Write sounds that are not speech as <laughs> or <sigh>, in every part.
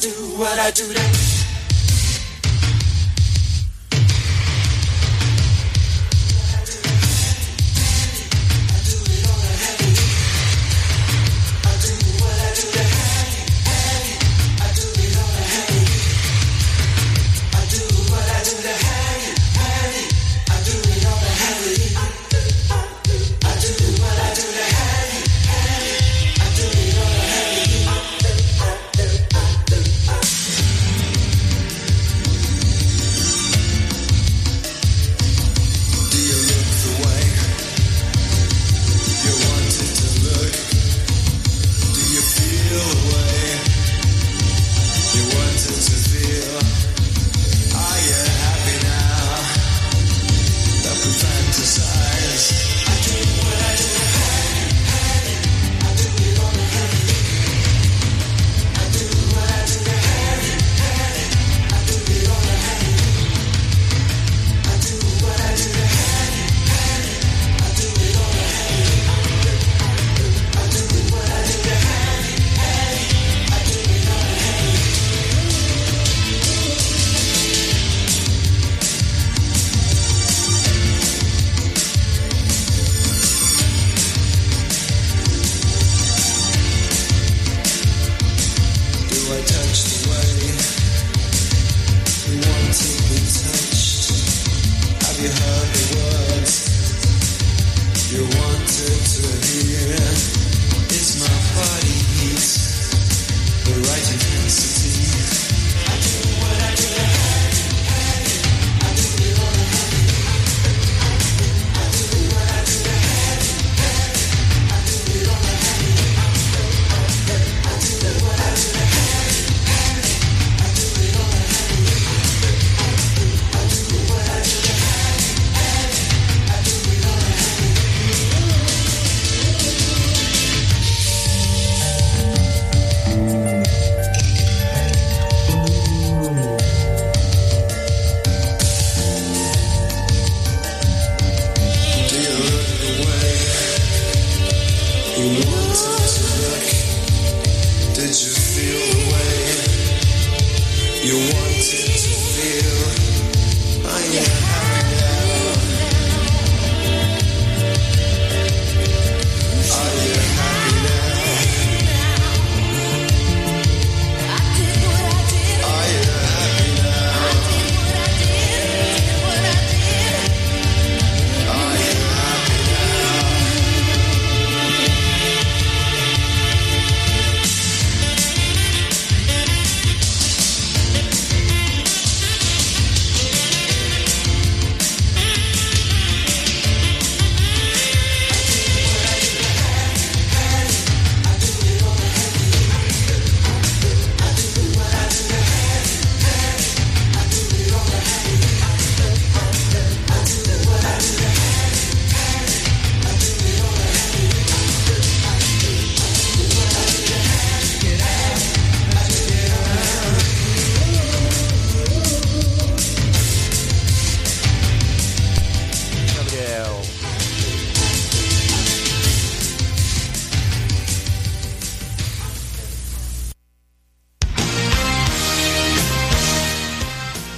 do what I do. Today.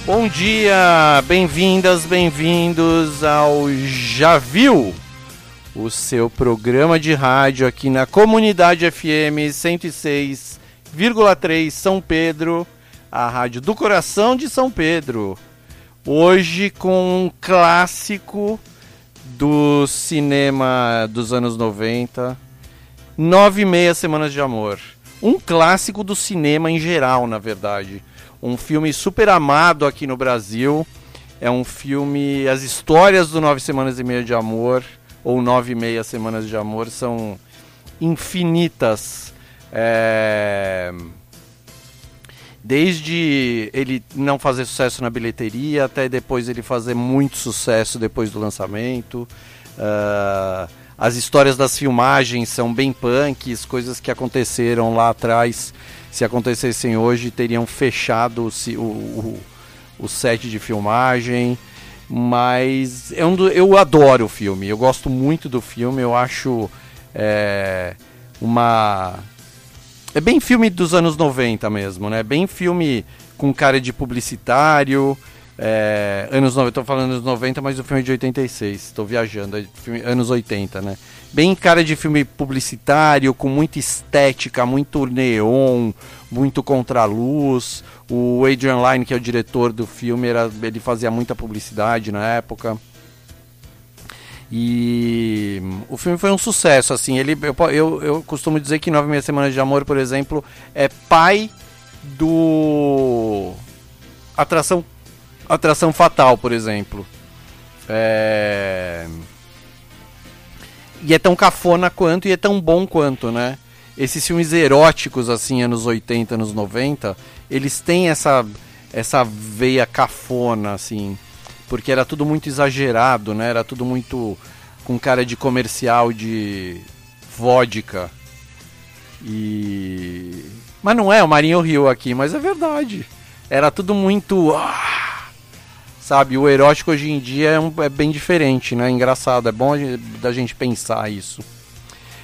Bom dia, bem-vindas, bem-vindos ao Já Viu, o seu programa de rádio aqui na Comunidade FM 106,3 São Pedro, a rádio do coração de São Pedro. Hoje com um clássico do cinema dos anos 90, Nove e Meia Semanas de Amor. Um clássico do cinema em geral, na verdade um filme super amado aqui no Brasil. É um filme. As histórias do Nove Semanas e Meia de Amor, ou Nove e Meia Semanas de Amor, são infinitas. É... Desde ele não fazer sucesso na bilheteria até depois ele fazer muito sucesso depois do lançamento. Uh, as histórias das filmagens são bem punks, coisas que aconteceram lá atrás se acontecessem hoje, teriam fechado o, o, o set de filmagem. Mas eu, eu adoro o filme, eu gosto muito do filme, eu acho é, uma é bem filme dos anos 90 mesmo, né? Bem filme com cara de publicitário. É, anos 90, tô falando anos 90, mas o filme é de 86. Estou viajando, é filme, anos 80, né? Bem cara de filme publicitário, com muita estética, muito neon, muito contraluz. O Adrian Lyne, que é o diretor do filme, era, ele fazia muita publicidade na época. E o filme foi um sucesso, assim. Ele, eu, eu, eu costumo dizer que Nove Meia Semanas de Amor, por exemplo, é pai do Atração, Atração Fatal, por exemplo. É... E é tão cafona quanto e é tão bom quanto, né? Esses filmes eróticos, assim, anos 80, anos 90, eles têm essa, essa veia cafona, assim porque era tudo muito exagerado, né? Era tudo muito com cara de comercial de vodka. E mas não é o Marinho Rio aqui, mas é verdade. Era tudo muito ah, sabe, o erótico hoje em dia é, um, é bem diferente, né? Engraçado, é bom da gente pensar isso.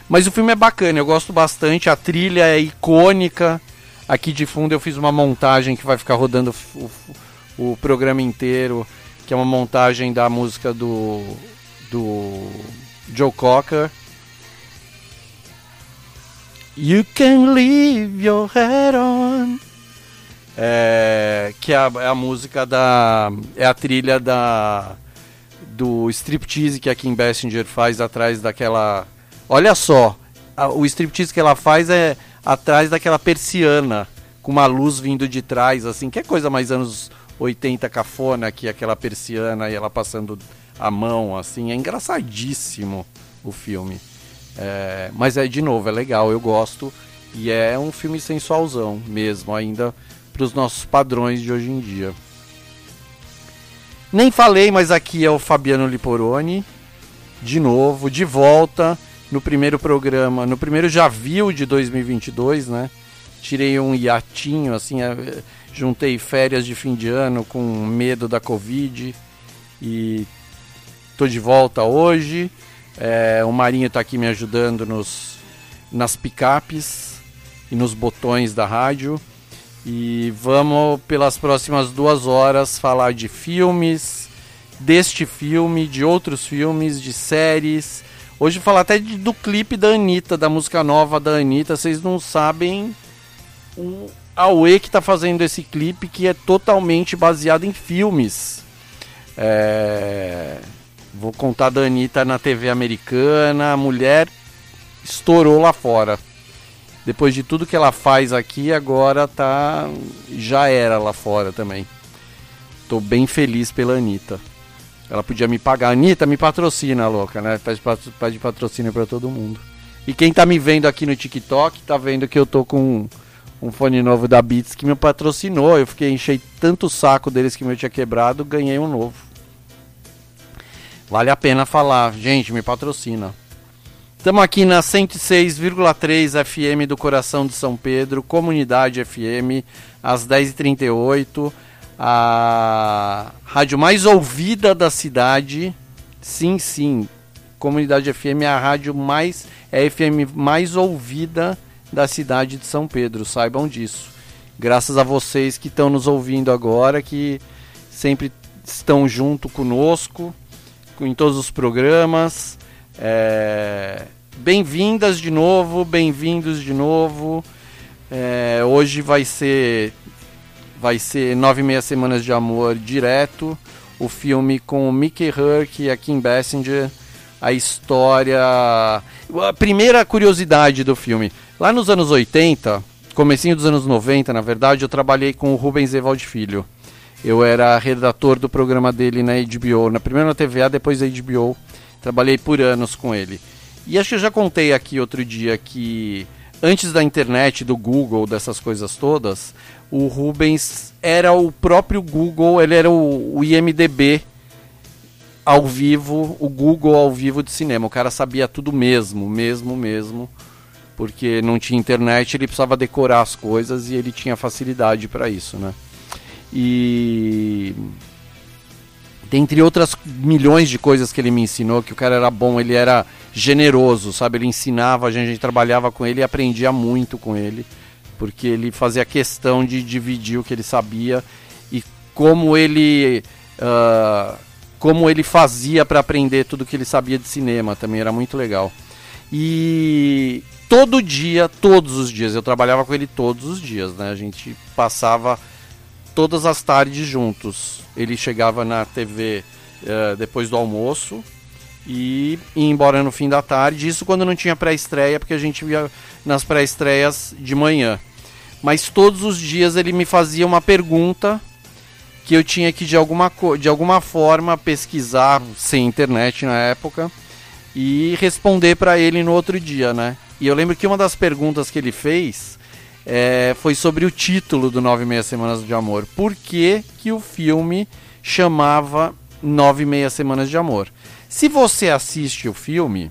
Mas o filme é bacana, eu gosto bastante, a trilha é icônica. Aqui de fundo eu fiz uma montagem que vai ficar rodando o, o programa inteiro que é uma montagem da música do, do Joe Cocker. You can leave your head on. É, que é a, é a, música da. É a trilha da. Do striptease que a Kim Basinger faz atrás daquela. Olha só, a, o striptease que ela faz é atrás daquela persiana, com uma luz vindo de trás, assim, que é coisa mais anos 80 cafona que aquela persiana e ela passando a mão, assim. É engraçadíssimo o filme. É, mas é, de novo, é legal, eu gosto. E é um filme sensualzão mesmo, ainda para os nossos padrões de hoje em dia. Nem falei, mas aqui é o Fabiano Liporoni. De novo, de volta no primeiro programa, no primeiro já viu de 2022, né? Tirei um hiatinho, assim, é, juntei férias de fim de ano com medo da Covid e tô de volta hoje. É, o Marinho está aqui me ajudando nos, nas picapes e nos botões da rádio. E vamos, pelas próximas duas horas, falar de filmes, deste filme, de outros filmes, de séries. Hoje falar até de, do clipe da Anitta, da música nova da Anitta. Vocês não sabem o, Aue que está fazendo esse clipe que é totalmente baseado em filmes. É... Vou contar da Anitta na TV americana. A mulher estourou lá fora. Depois de tudo que ela faz aqui, agora tá. Já era lá fora também. Tô bem feliz pela Anitta. Ela podia me pagar. Anitta, me patrocina, louca, né? Pede patrocínio para todo mundo. E quem tá me vendo aqui no TikTok, tá vendo que eu tô com um fone novo da Beats que me patrocinou. Eu fiquei enchei tanto o saco deles que meu tinha quebrado, ganhei um novo. Vale a pena falar, gente, me patrocina. Estamos aqui na 106,3 FM do coração de São Pedro, Comunidade FM, às 10h38. A rádio mais ouvida da cidade. Sim, sim. Comunidade FM é a rádio mais. É a FM mais ouvida da cidade de São Pedro, saibam disso. Graças a vocês que estão nos ouvindo agora, que sempre estão junto conosco em todos os programas. É... Bem-vindas de novo, bem-vindos de novo. É... Hoje vai ser vai ser nove e meia semanas de amor direto. O filme com o Mickey Herc e a Kim Basinger. A história. A primeira curiosidade do filme. Lá nos anos 80, comecinho dos anos 90, na verdade, eu trabalhei com o Rubens Evaldo Filho. Eu era redator do programa dele na HBO, na primeira na TVA, depois da HBO. Trabalhei por anos com ele. E acho que eu já contei aqui outro dia que antes da internet, do Google, dessas coisas todas, o Rubens era o próprio Google, ele era o, o IMDB ao vivo, o Google ao vivo de cinema. O cara sabia tudo mesmo, mesmo, mesmo porque não tinha internet, ele precisava decorar as coisas e ele tinha facilidade para isso, né? E Dentre outras milhões de coisas que ele me ensinou, que o cara era bom, ele era generoso, sabe? Ele ensinava, a gente, a gente trabalhava com ele e aprendia muito com ele, porque ele fazia questão de dividir o que ele sabia e como ele. Uh, como ele fazia para aprender tudo que ele sabia de cinema também era muito legal. E todo dia, todos os dias, eu trabalhava com ele todos os dias, né? A gente passava todas as tardes juntos. Ele chegava na TV uh, eh, depois do almoço e ia embora no fim da tarde. Isso quando não tinha pré-estreia, porque a gente via nas pré-estreias de manhã. Mas todos os dias ele me fazia uma pergunta que eu tinha que de alguma, de alguma forma pesquisar sem internet na época e responder para ele no outro dia, né? E eu lembro que uma das perguntas que ele fez é, foi sobre o título do Nove Meia Semanas de Amor. Por que, que o filme chamava Nove Meia Semanas de Amor? Se você assiste o filme,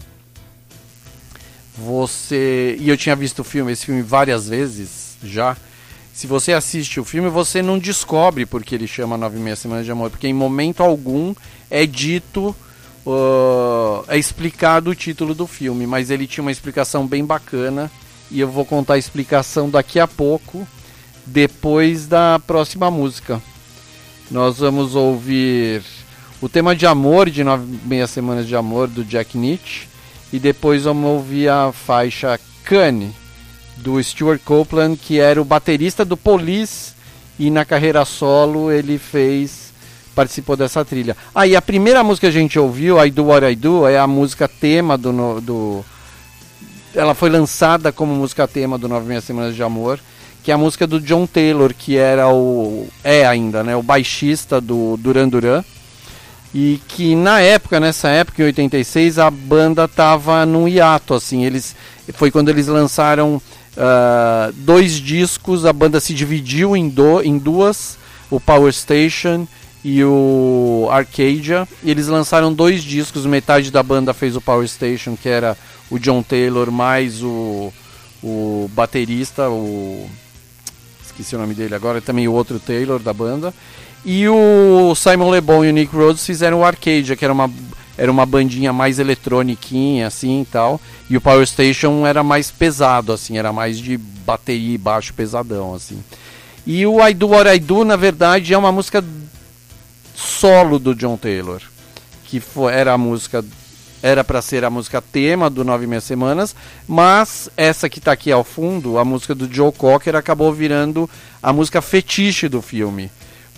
você. E eu tinha visto o filme, esse filme várias vezes já se você assiste o filme, você não descobre porque ele chama Nove Meia Semanas de Amor, porque em momento algum é dito, uh, é explicado o título do filme, mas ele tinha uma explicação bem bacana e eu vou contar a explicação daqui a pouco, depois da próxima música. Nós vamos ouvir o tema de amor de Nove Meia Semanas de Amor do Jack Nietzsche e depois vamos ouvir a faixa Cane do Stuart Copeland, que era o baterista do Police e na carreira solo ele fez participou dessa trilha. Aí ah, a primeira música que a gente ouviu, I Do What I Do, é a música tema do, do ela foi lançada como música tema do Nove Meia Semanas de Amor, que é a música do John Taylor, que era o é ainda, né, o baixista do Duran Duran. E que na época, nessa época, em 86, a banda tava num hiato, assim, eles foi quando eles lançaram Uh, dois discos, a banda se dividiu em, do, em duas, o Power Station e o Arcadia. E eles lançaram dois discos, metade da banda fez o Power Station, que era o John Taylor mais o, o baterista, o esqueci o nome dele agora, também o outro Taylor da banda. E o Simon Le Bon e o Nick Rhodes fizeram o Arcadia, que era uma era uma bandinha mais eletroniquinha, assim e tal. E o Power Station era mais pesado, assim, era mais de bateria e baixo pesadão, assim. E o I Do What I Do, na verdade, é uma música solo do John Taylor. Que foi, era a música. Era para ser a música tema do Nove Meia Semanas, mas essa que está aqui ao fundo, a música do Joe Cocker, acabou virando a música fetiche do filme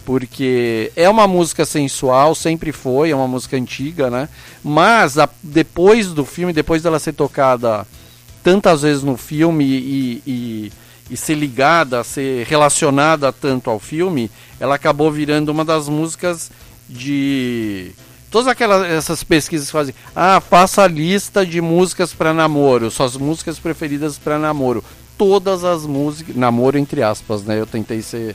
porque é uma música sensual, sempre foi, é uma música antiga, né? Mas a, depois do filme, depois dela ser tocada tantas vezes no filme e, e, e, ser ligada, ser relacionada tanto ao filme, ela acabou virando uma das músicas de todas aquelas essas pesquisas fazem, ah, faça a lista de músicas para namoro, suas músicas preferidas para namoro. Todas as músicas, namoro entre aspas, né? Eu tentei ser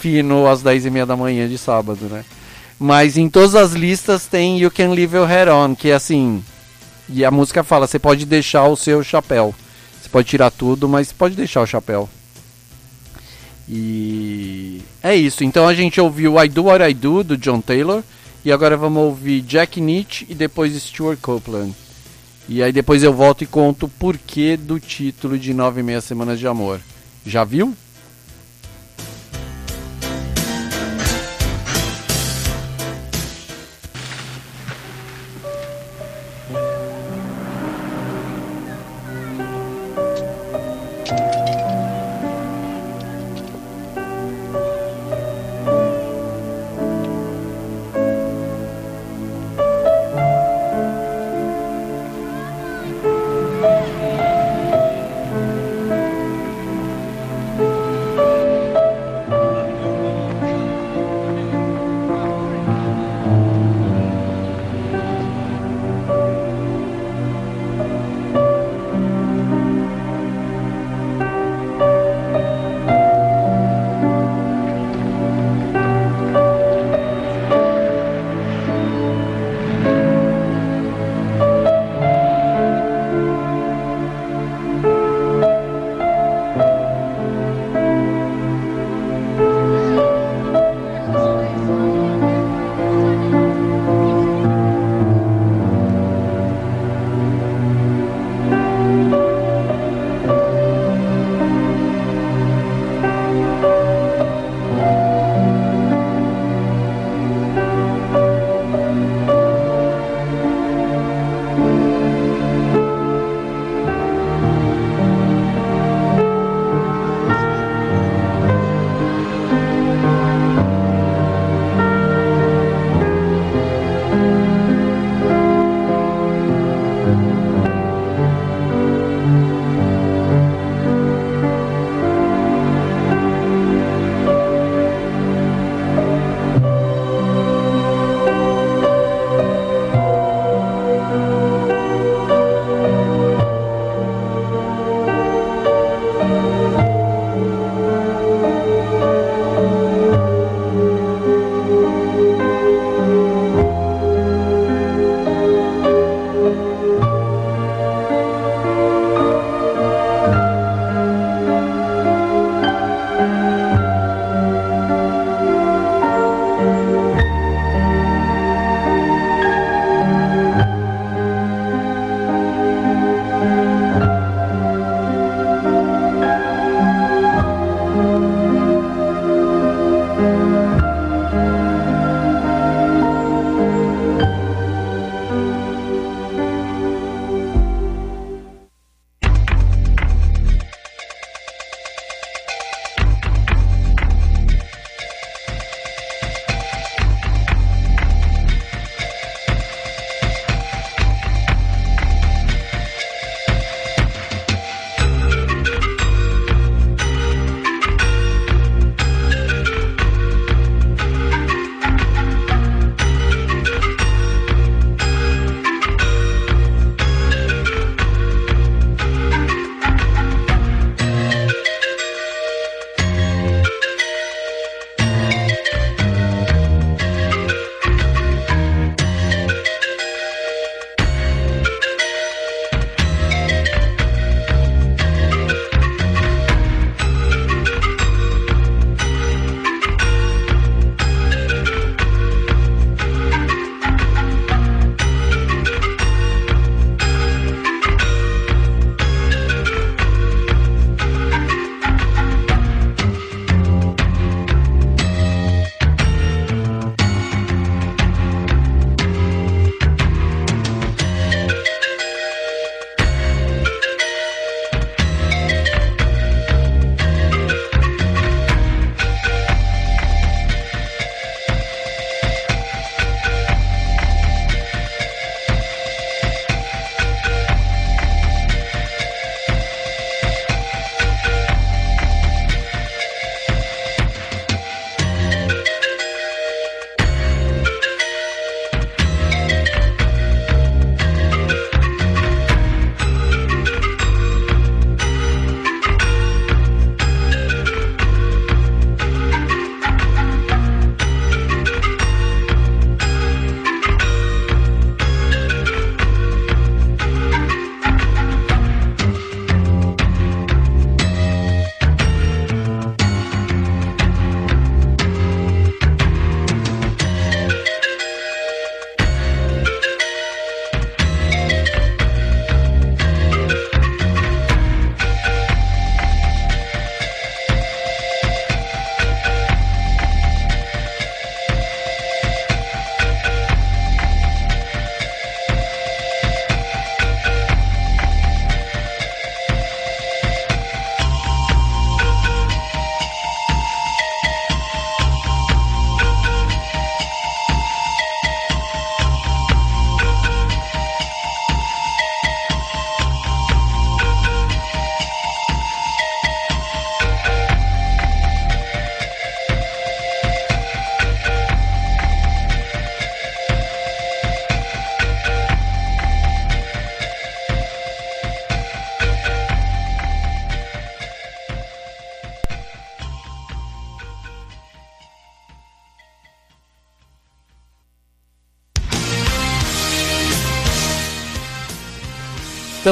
fino às 10 e meia da manhã de sábado, né? Mas em todas as listas tem You Can Leave Your Hair On, que é assim. E a música fala: você pode deixar o seu chapéu. Você pode tirar tudo, mas pode deixar o chapéu. E é isso. Então a gente ouviu I Do What I Do do John Taylor. E agora vamos ouvir Jack Nietzsche e depois Stuart Copeland. E aí depois eu volto e conto o porquê do título de Nove e Meia Semanas de Amor. Já viu?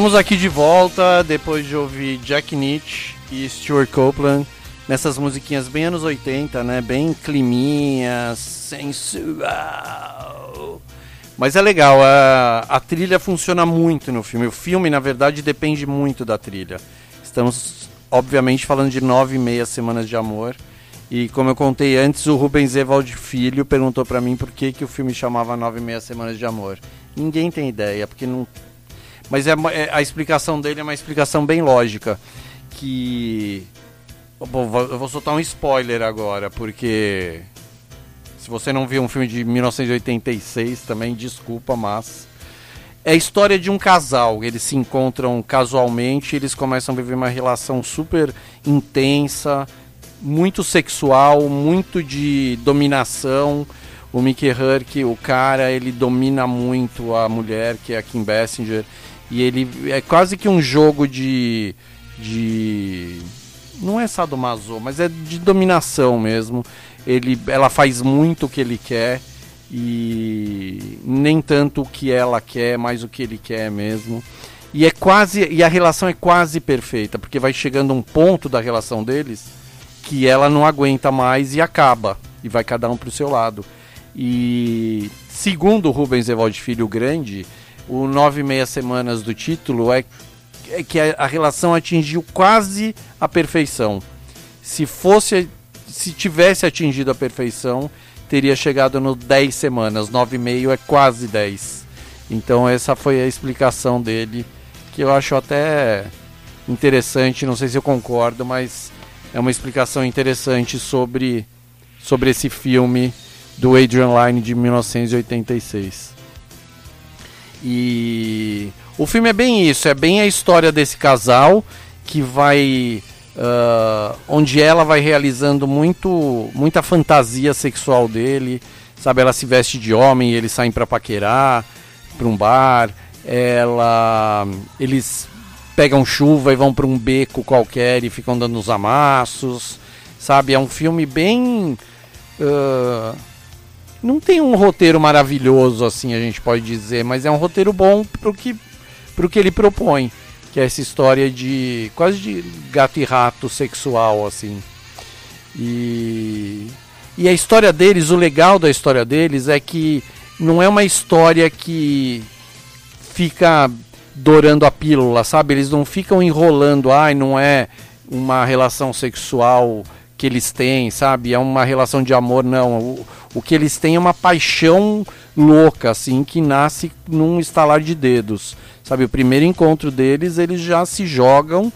Estamos aqui de volta depois de ouvir Jack Nietzsche e Stuart Copeland nessas musiquinhas bem anos 80, né? Bem climinha, sensual. Mas é legal, a, a trilha funciona muito no filme. O filme, na verdade, depende muito da trilha. Estamos, obviamente, falando de nove e meia semanas de amor. E como eu contei antes, o Rubens Evald Filho perguntou para mim por que, que o filme chamava Nove e Meia Semanas de Amor. Ninguém tem ideia, porque não mas é, é, a explicação dele é uma explicação bem lógica. Que. Bom, eu vou soltar um spoiler agora, porque. Se você não viu um filme de 1986 também, desculpa, mas. é a história de um casal. Eles se encontram casualmente, eles começam a viver uma relação super intensa, muito sexual, muito de dominação. O Mickey Herc, o cara, ele domina muito a mulher, que é a Kim Basinger. E ele é quase que um jogo de. de não é sadomaso, mas é de dominação mesmo. Ele, ela faz muito o que ele quer e nem tanto o que ela quer, mas o que ele quer mesmo. E é quase e a relação é quase perfeita, porque vai chegando um ponto da relação deles que ela não aguenta mais e acaba e vai cada um para o seu lado. E segundo Rubens Evaldo Filho Grande, o nove e meia semanas do título é, é que a, a relação atingiu quase a perfeição. Se fosse se tivesse atingido a perfeição, teria chegado no 10 semanas, 9,5 é quase 10. Então essa foi a explicação dele, que eu acho até interessante, não sei se eu concordo, mas é uma explicação interessante sobre, sobre esse filme do Adrian Lyne de 1986. E o filme é bem isso, é bem a história desse casal que vai uh, onde ela vai realizando muito, muita fantasia sexual dele, sabe? Ela se veste de homem, eles saem para paquerar, para um bar, ela, eles pegam chuva e vão para um beco qualquer e ficam dando os amassos, sabe? É um filme bem uh, não tem um roteiro maravilhoso assim a gente pode dizer, mas é um roteiro bom pro que pro que ele propõe que é essa história de quase de gato e rato sexual assim. E e a história deles, o legal da história deles é que não é uma história que fica dourando a pílula, sabe? Eles não ficam enrolando, ai, não é uma relação sexual que eles têm, sabe? É uma relação de amor, não. O, o que eles têm é uma paixão louca, assim, que nasce num estalar de dedos. Sabe, o primeiro encontro deles, eles já se jogam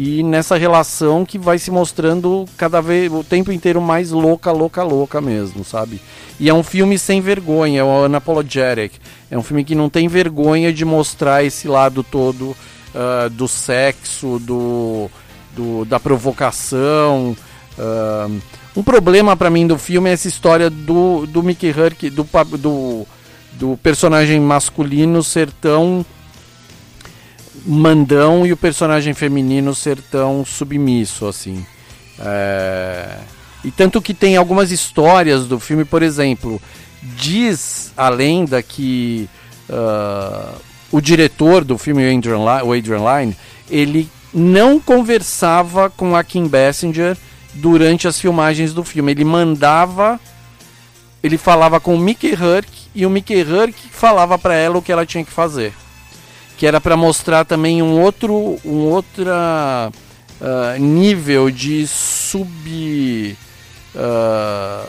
e nessa relação que vai se mostrando cada vez o tempo inteiro mais louca, louca, louca mesmo, sabe? E é um filme sem vergonha, é o Unapologetic. É um filme que não tem vergonha de mostrar esse lado todo uh, do sexo, do, do da provocação. Uh, um problema para mim do filme é essa história do, do Mickey Herc, do, do, do personagem masculino ser tão mandão e o personagem feminino ser tão submisso assim. É... E tanto que tem algumas histórias do filme, por exemplo, diz a lenda que uh, o diretor do filme, o Adrian, o Adrian Lyne, ele não conversava com a Kim Basinger durante as filmagens do filme. Ele mandava, ele falava com o Mickey Herc e o Mickey Herc falava para ela o que ela tinha que fazer que era para mostrar também um outro um outra uh, nível de sub uh,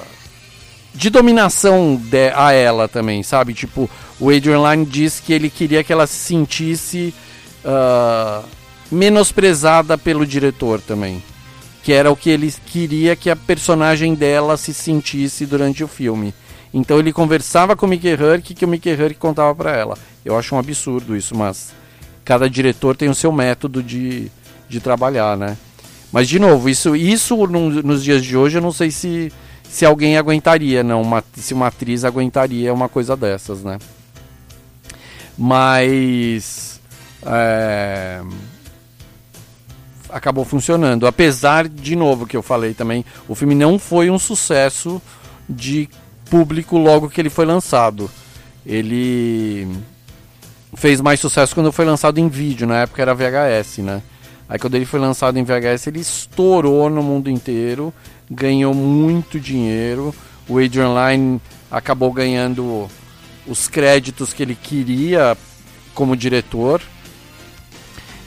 de dominação de, a ela também, sabe? Tipo, o Adrian Lyne diz que ele queria que ela se sentisse uh, menosprezada pelo diretor também. Que era o que ele queria que a personagem dela se sentisse durante o filme. Então ele conversava com o Mickey Herc que o Mickey Herc contava para ela. Eu acho um absurdo isso, mas cada diretor tem o seu método de, de trabalhar, né? Mas de novo, isso, isso no, nos dias de hoje eu não sei se, se alguém aguentaria, não, uma, se uma atriz aguentaria uma coisa dessas, né? Mas é, acabou funcionando. Apesar, de novo, que eu falei também, o filme não foi um sucesso de público logo que ele foi lançado. Ele fez mais sucesso quando foi lançado em vídeo, na época era VHS, né? Aí quando ele foi lançado em VHS, ele estourou no mundo inteiro, ganhou muito dinheiro. O Adrian Lyne acabou ganhando os créditos que ele queria como diretor.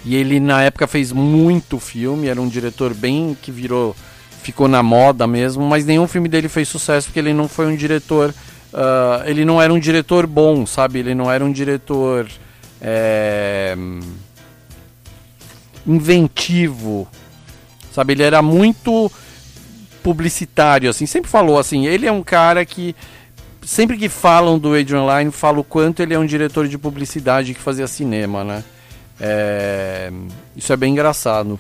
E ele na época fez muito filme, era um diretor bem que virou ficou na moda mesmo, mas nenhum filme dele fez sucesso porque ele não foi um diretor. Uh, ele não era um diretor bom, sabe? Ele não era um diretor é, inventivo, sabe? Ele era muito publicitário, assim. Sempre falou assim. Ele é um cara que sempre que falam do Adrian Lyne, falo o quanto ele é um diretor de publicidade que fazia cinema, né? É, isso é bem engraçado.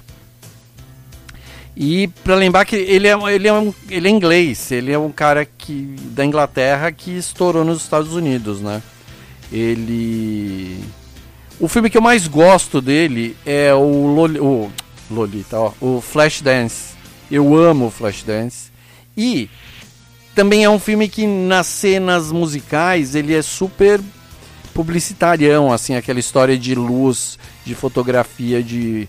E para lembrar que ele é, ele, é um, ele é inglês, ele é um cara que, da Inglaterra que estourou nos Estados Unidos, né? Ele. O filme que eu mais gosto dele é o, Loli, o Lolita, ó, o Flashdance. Eu amo o Flashdance. E também é um filme que nas cenas musicais ele é super publicitarião, assim, aquela história de luz, de fotografia, de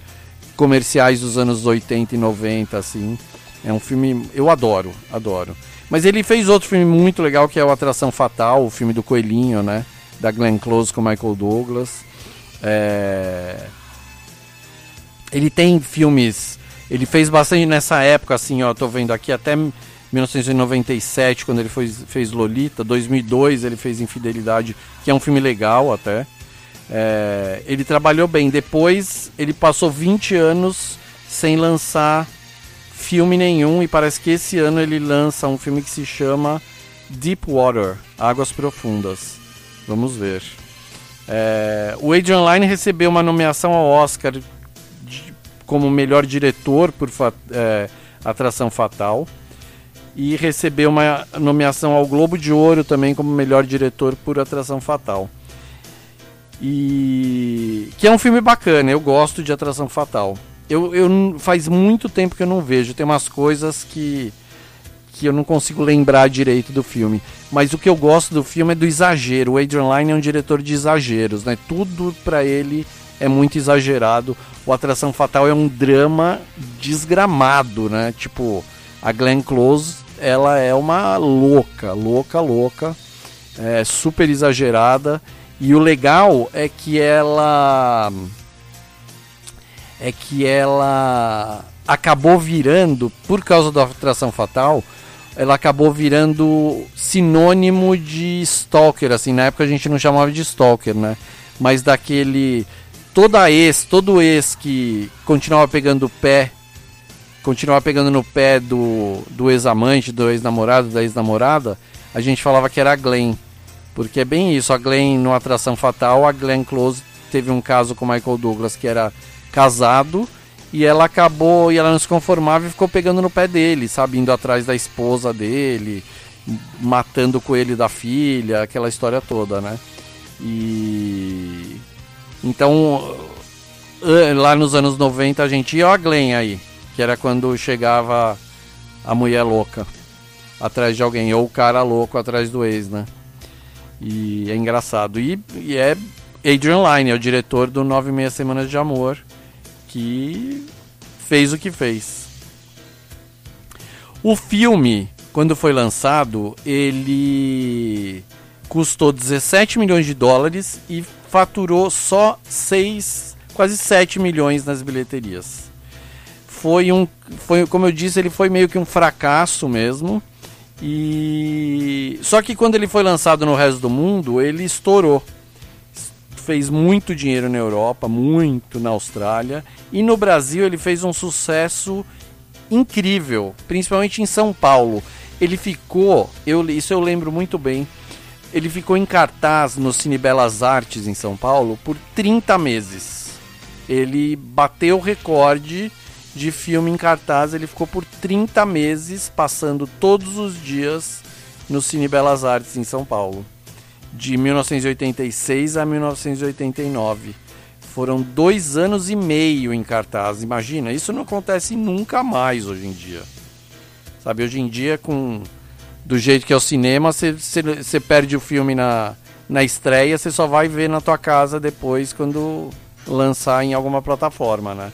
comerciais dos anos 80 e 90, assim. É um filme, eu adoro, adoro. Mas ele fez outro filme muito legal que é o Atração Fatal, o filme do Coelhinho, né? Da Glenn Close com Michael Douglas. É... Ele tem filmes, ele fez bastante nessa época, assim, ó, tô vendo aqui até 1997, quando ele foi, fez Lolita, 2002 ele fez Infidelidade, que é um filme legal até. É, ele trabalhou bem. Depois ele passou 20 anos sem lançar filme nenhum e parece que esse ano ele lança um filme que se chama Deep Water, Águas Profundas. Vamos ver. É, o Adrian Lyne recebeu uma nomeação ao Oscar de, como melhor diretor por é, Atração Fatal e recebeu uma nomeação ao Globo de Ouro também como melhor diretor por Atração Fatal. E que é um filme bacana, eu gosto de Atração Fatal. Eu, eu faz muito tempo que eu não vejo, tem umas coisas que que eu não consigo lembrar direito do filme. Mas o que eu gosto do filme é do exagero. O Adrian Lyne é um diretor de exageros, né? Tudo para ele é muito exagerado. O Atração Fatal é um drama desgramado, né? Tipo, a Glenn Close ela é uma louca, louca, louca, é super exagerada. E o legal é que ela é que ela acabou virando, por causa da atração fatal, ela acabou virando sinônimo de stalker, assim, na época a gente não chamava de stalker, né? Mas daquele toda ex, todo ex que continuava pegando o pé continuar pegando no pé do, do ex-amante, do ex-namorado, da ex-namorada, a gente falava que era a Glenn. Porque é bem isso, a Glenn no Atração Fatal, a Glenn Close teve um caso com o Michael Douglas que era casado e ela acabou e ela não se conformava e ficou pegando no pé dele, sabe, indo atrás da esposa dele, matando o coelho da filha, aquela história toda, né? E então lá nos anos 90 a gente ia, ó a Glenn aí, que era quando chegava a mulher louca atrás de alguém, ou o cara louco atrás do ex, né? E é engraçado. E, e é Adrian Lyne, é o diretor do Nove Meia Semanas de Amor, que fez o que fez. O filme, quando foi lançado, ele custou 17 milhões de dólares e faturou só 6, quase 7 milhões nas bilheterias foi um. Foi, como eu disse, ele foi meio que um fracasso mesmo. E. Só que quando ele foi lançado no resto do mundo, ele estourou. Fez muito dinheiro na Europa, muito na Austrália. E no Brasil ele fez um sucesso incrível, principalmente em São Paulo. Ele ficou, eu, isso eu lembro muito bem, ele ficou em cartaz no Cine Belas Artes em São Paulo por 30 meses. Ele bateu o recorde de filme em cartaz. Ele ficou por 30 meses passando todos os dias no Cine Belas Artes em São Paulo, de 1986 a 1989. Foram dois anos e meio em cartaz. Imagina, isso não acontece nunca mais hoje em dia. Sabe, hoje em dia, com do jeito que é o cinema, você perde o filme na, na estreia, você só vai ver na tua casa depois quando lançar em alguma plataforma, né?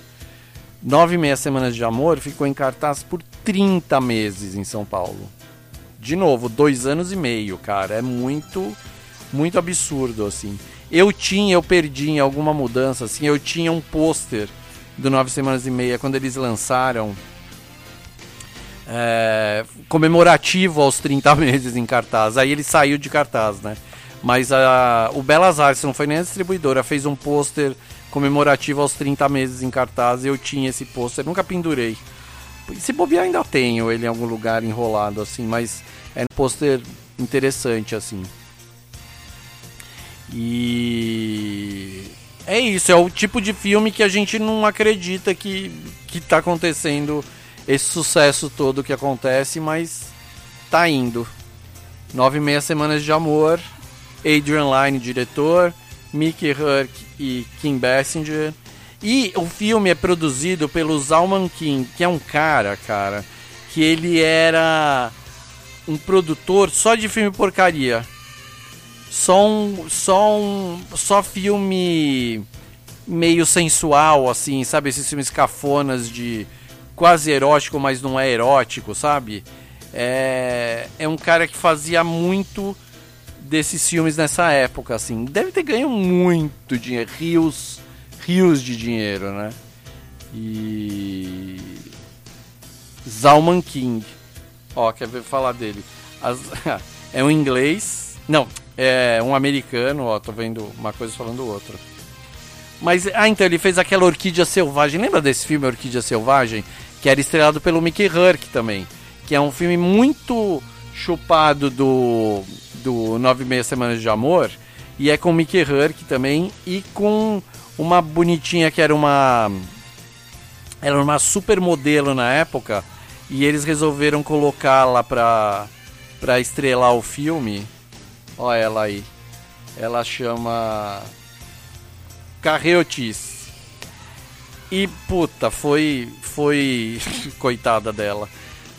Nove e meia semanas de amor ficou em cartaz por 30 meses em São Paulo. De novo, dois anos e meio, cara. É muito, muito absurdo, assim. Eu tinha, eu perdi em alguma mudança, assim. Eu tinha um pôster do Nove Semanas e Meia quando eles lançaram. É, comemorativo aos 30 <laughs> meses em cartaz. Aí ele saiu de cartaz, né? Mas a, o Belas Artes não foi nem a distribuidora, fez um pôster comemorativo aos 30 meses em cartaz. Eu tinha esse pôster, nunca pendurei. Se bobear, ainda tenho ele em algum lugar enrolado assim, mas é um pôster interessante assim. E é isso, é o tipo de filme que a gente não acredita que que tá acontecendo esse sucesso todo que acontece, mas tá indo. Nove e meia semanas de amor, Adrian Lyne, diretor, Mickey Herc e Kim Basinger. E o filme é produzido pelo Zalman King, que é um cara, cara, que ele era um produtor só de filme porcaria. Só um, só um, só filme meio sensual assim, sabe esses filmes cafonas de quase erótico, mas não é erótico, sabe? É, é um cara que fazia muito desses filmes nessa época, assim. Deve ter ganho muito dinheiro, rios, rios de dinheiro, né? E Zalman King, ó, quer ver falar dele? As... <laughs> é um inglês, não, é um americano, ó, tô vendo uma coisa falando outra. Mas, ah, então ele fez aquela Orquídea Selvagem. Lembra desse filme Orquídea Selvagem? Que era estrelado pelo Mickey Herc também. Que é um filme muito chupado do do Nove Meia Semanas de Amor. E é com Mickey Herc também. E com uma bonitinha que era uma. Era uma supermodelo na época. E eles resolveram colocá-la pra, pra estrelar o filme. Olha ela aí. Ela chama. Carreotis. E puta, foi. Foi. <laughs> Coitada dela.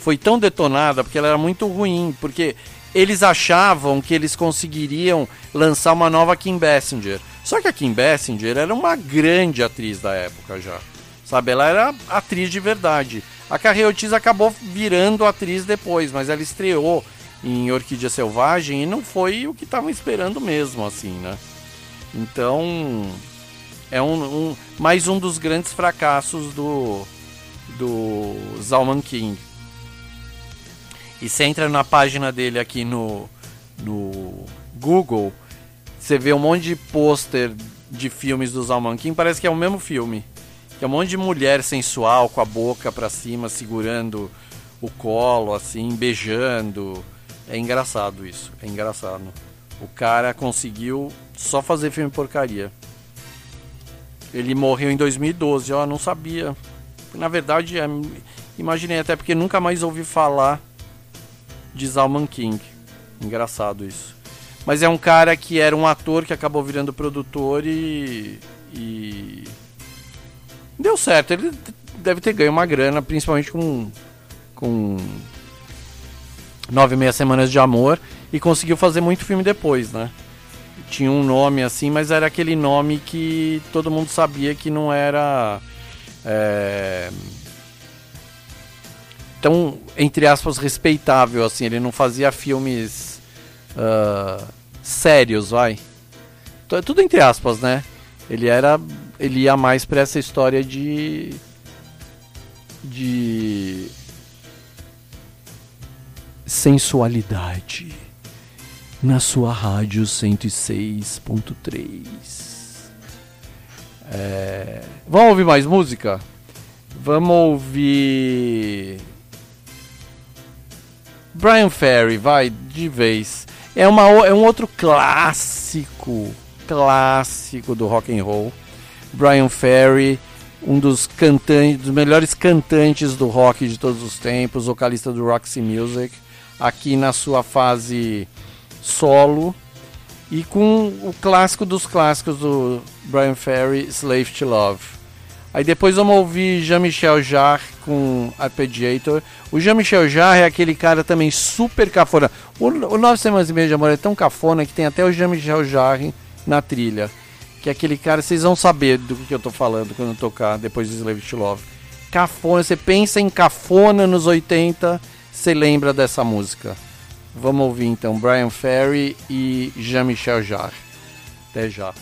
Foi tão detonada porque ela era muito ruim. Porque eles achavam que eles conseguiriam lançar uma nova Kim Basinger. Só que a Kim Basinger era uma grande atriz da época já. Sabe, ela era atriz de verdade. A Carrie Otis acabou virando atriz depois, mas ela estreou em Orquídea Selvagem e não foi o que estavam esperando mesmo, assim, né? Então, é um, um, mais um dos grandes fracassos do, do Zalman King. E você entra na página dele aqui no, no Google, você vê um monte de pôster de filmes do Zalman King, parece que é o mesmo filme. Que é um monte de mulher sensual com a boca para cima, segurando o colo, assim, beijando. É engraçado isso, é engraçado. O cara conseguiu só fazer filme porcaria. Ele morreu em 2012, ó, não sabia. Na verdade, é, imaginei até porque nunca mais ouvi falar de Zalman King. Engraçado isso. Mas é um cara que era um ator que acabou virando produtor e. e... Deu certo. Ele deve ter ganho uma grana, principalmente com. com. Nove e meia semanas de amor. E conseguiu fazer muito filme depois, né? Tinha um nome assim, mas era aquele nome que todo mundo sabia que não era. É tão, entre aspas, respeitável, assim. Ele não fazia filmes uh, sérios, vai. É tudo entre aspas, né? Ele era. Ele ia mais pra essa história de. De. Sensualidade. Na sua rádio 106.3. É... Vamos ouvir mais música? Vamos ouvir. Brian Ferry, vai, de vez. É, uma, é um outro clássico, clássico do rock and roll. Brian Ferry, um dos dos melhores cantantes do rock de todos os tempos, vocalista do Roxy Music, aqui na sua fase solo e com o clássico dos clássicos do Brian Ferry, Slave to Love. Aí depois vamos ouvir Jean-Michel Jarre com Arpeggiator. O Jean-Michel Jarre é aquele cara também super cafona. O, o Nove Semanas e Meia de Amor é tão cafona que tem até o Jean-Michel Jarre na trilha. Que é aquele cara, vocês vão saber do que eu tô falando quando eu tocar depois de Slave to Love. Cafona, você pensa em cafona nos 80, você lembra dessa música. Vamos ouvir então Brian Ferry e Jean-Michel Jarre. Até já.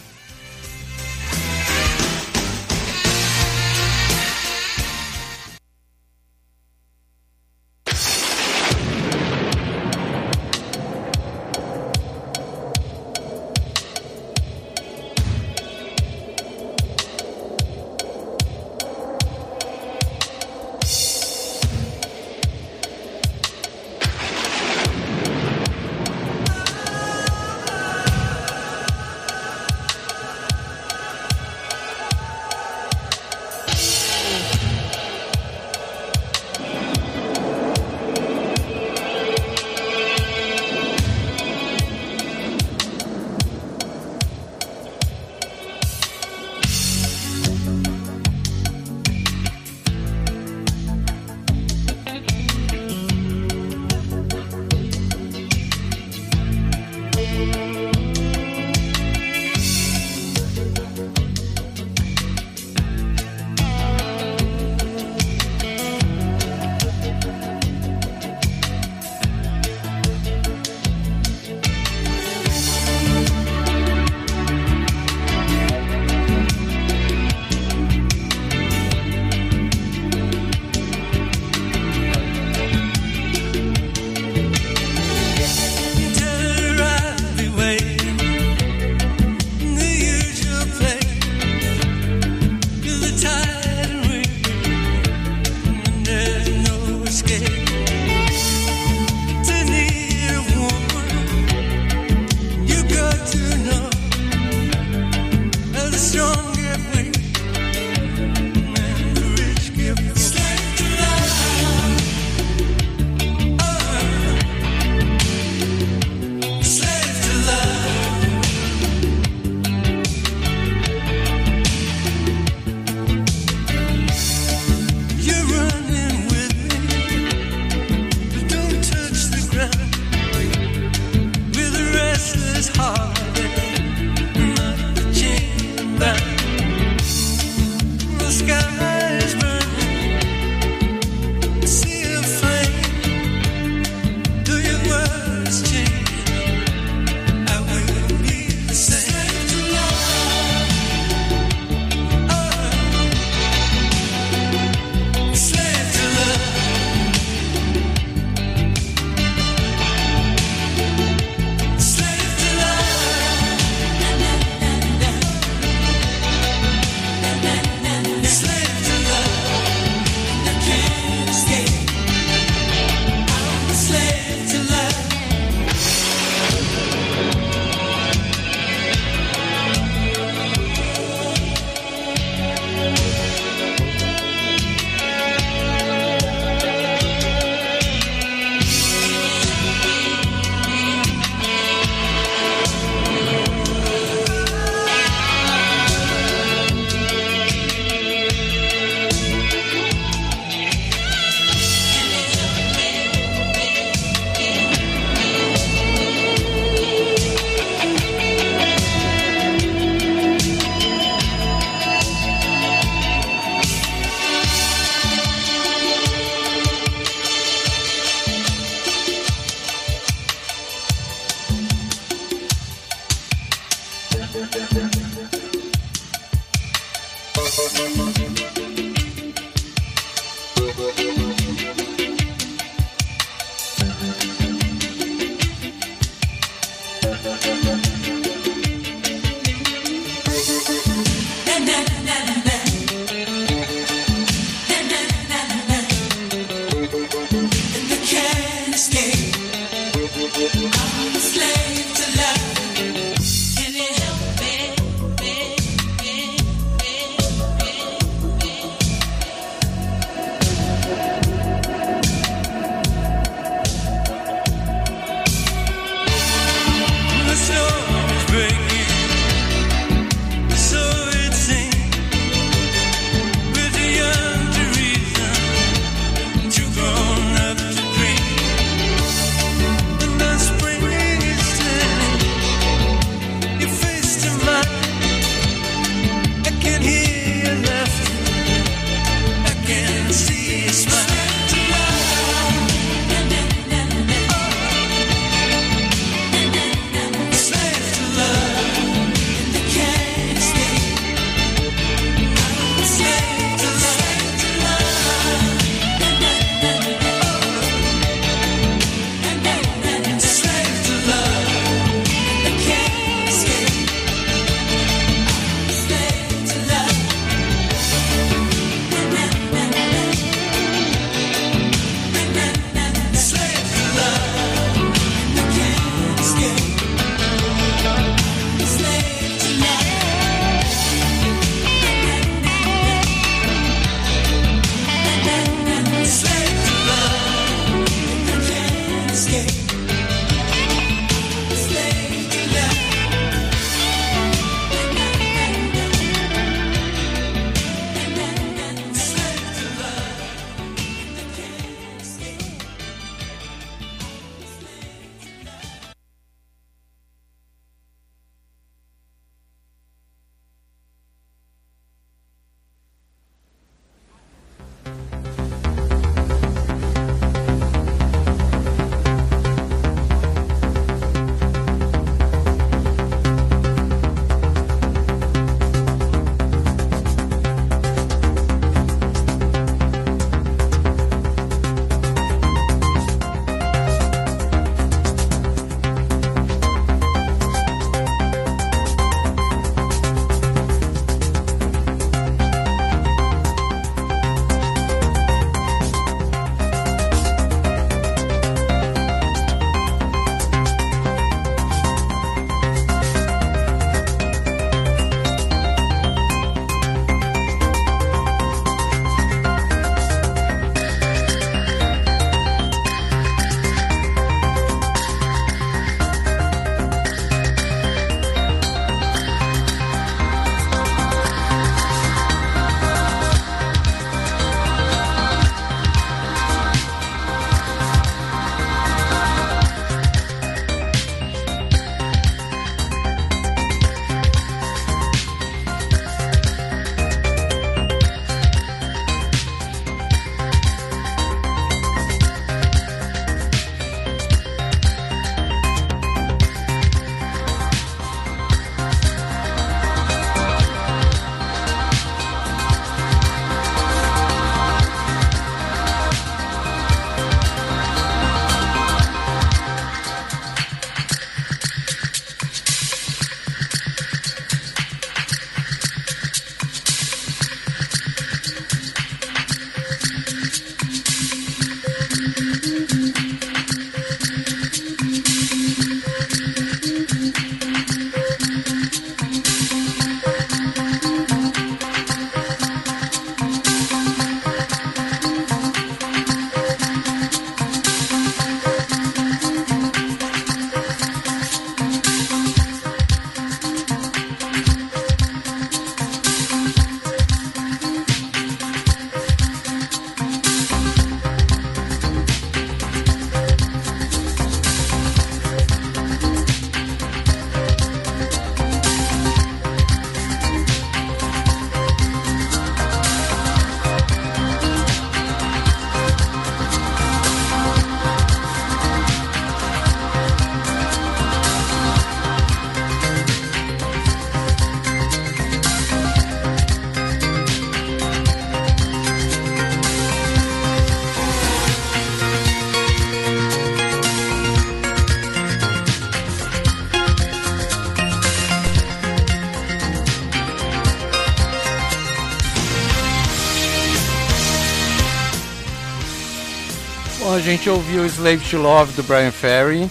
A gente ouviu Slave to Love do Brian Ferry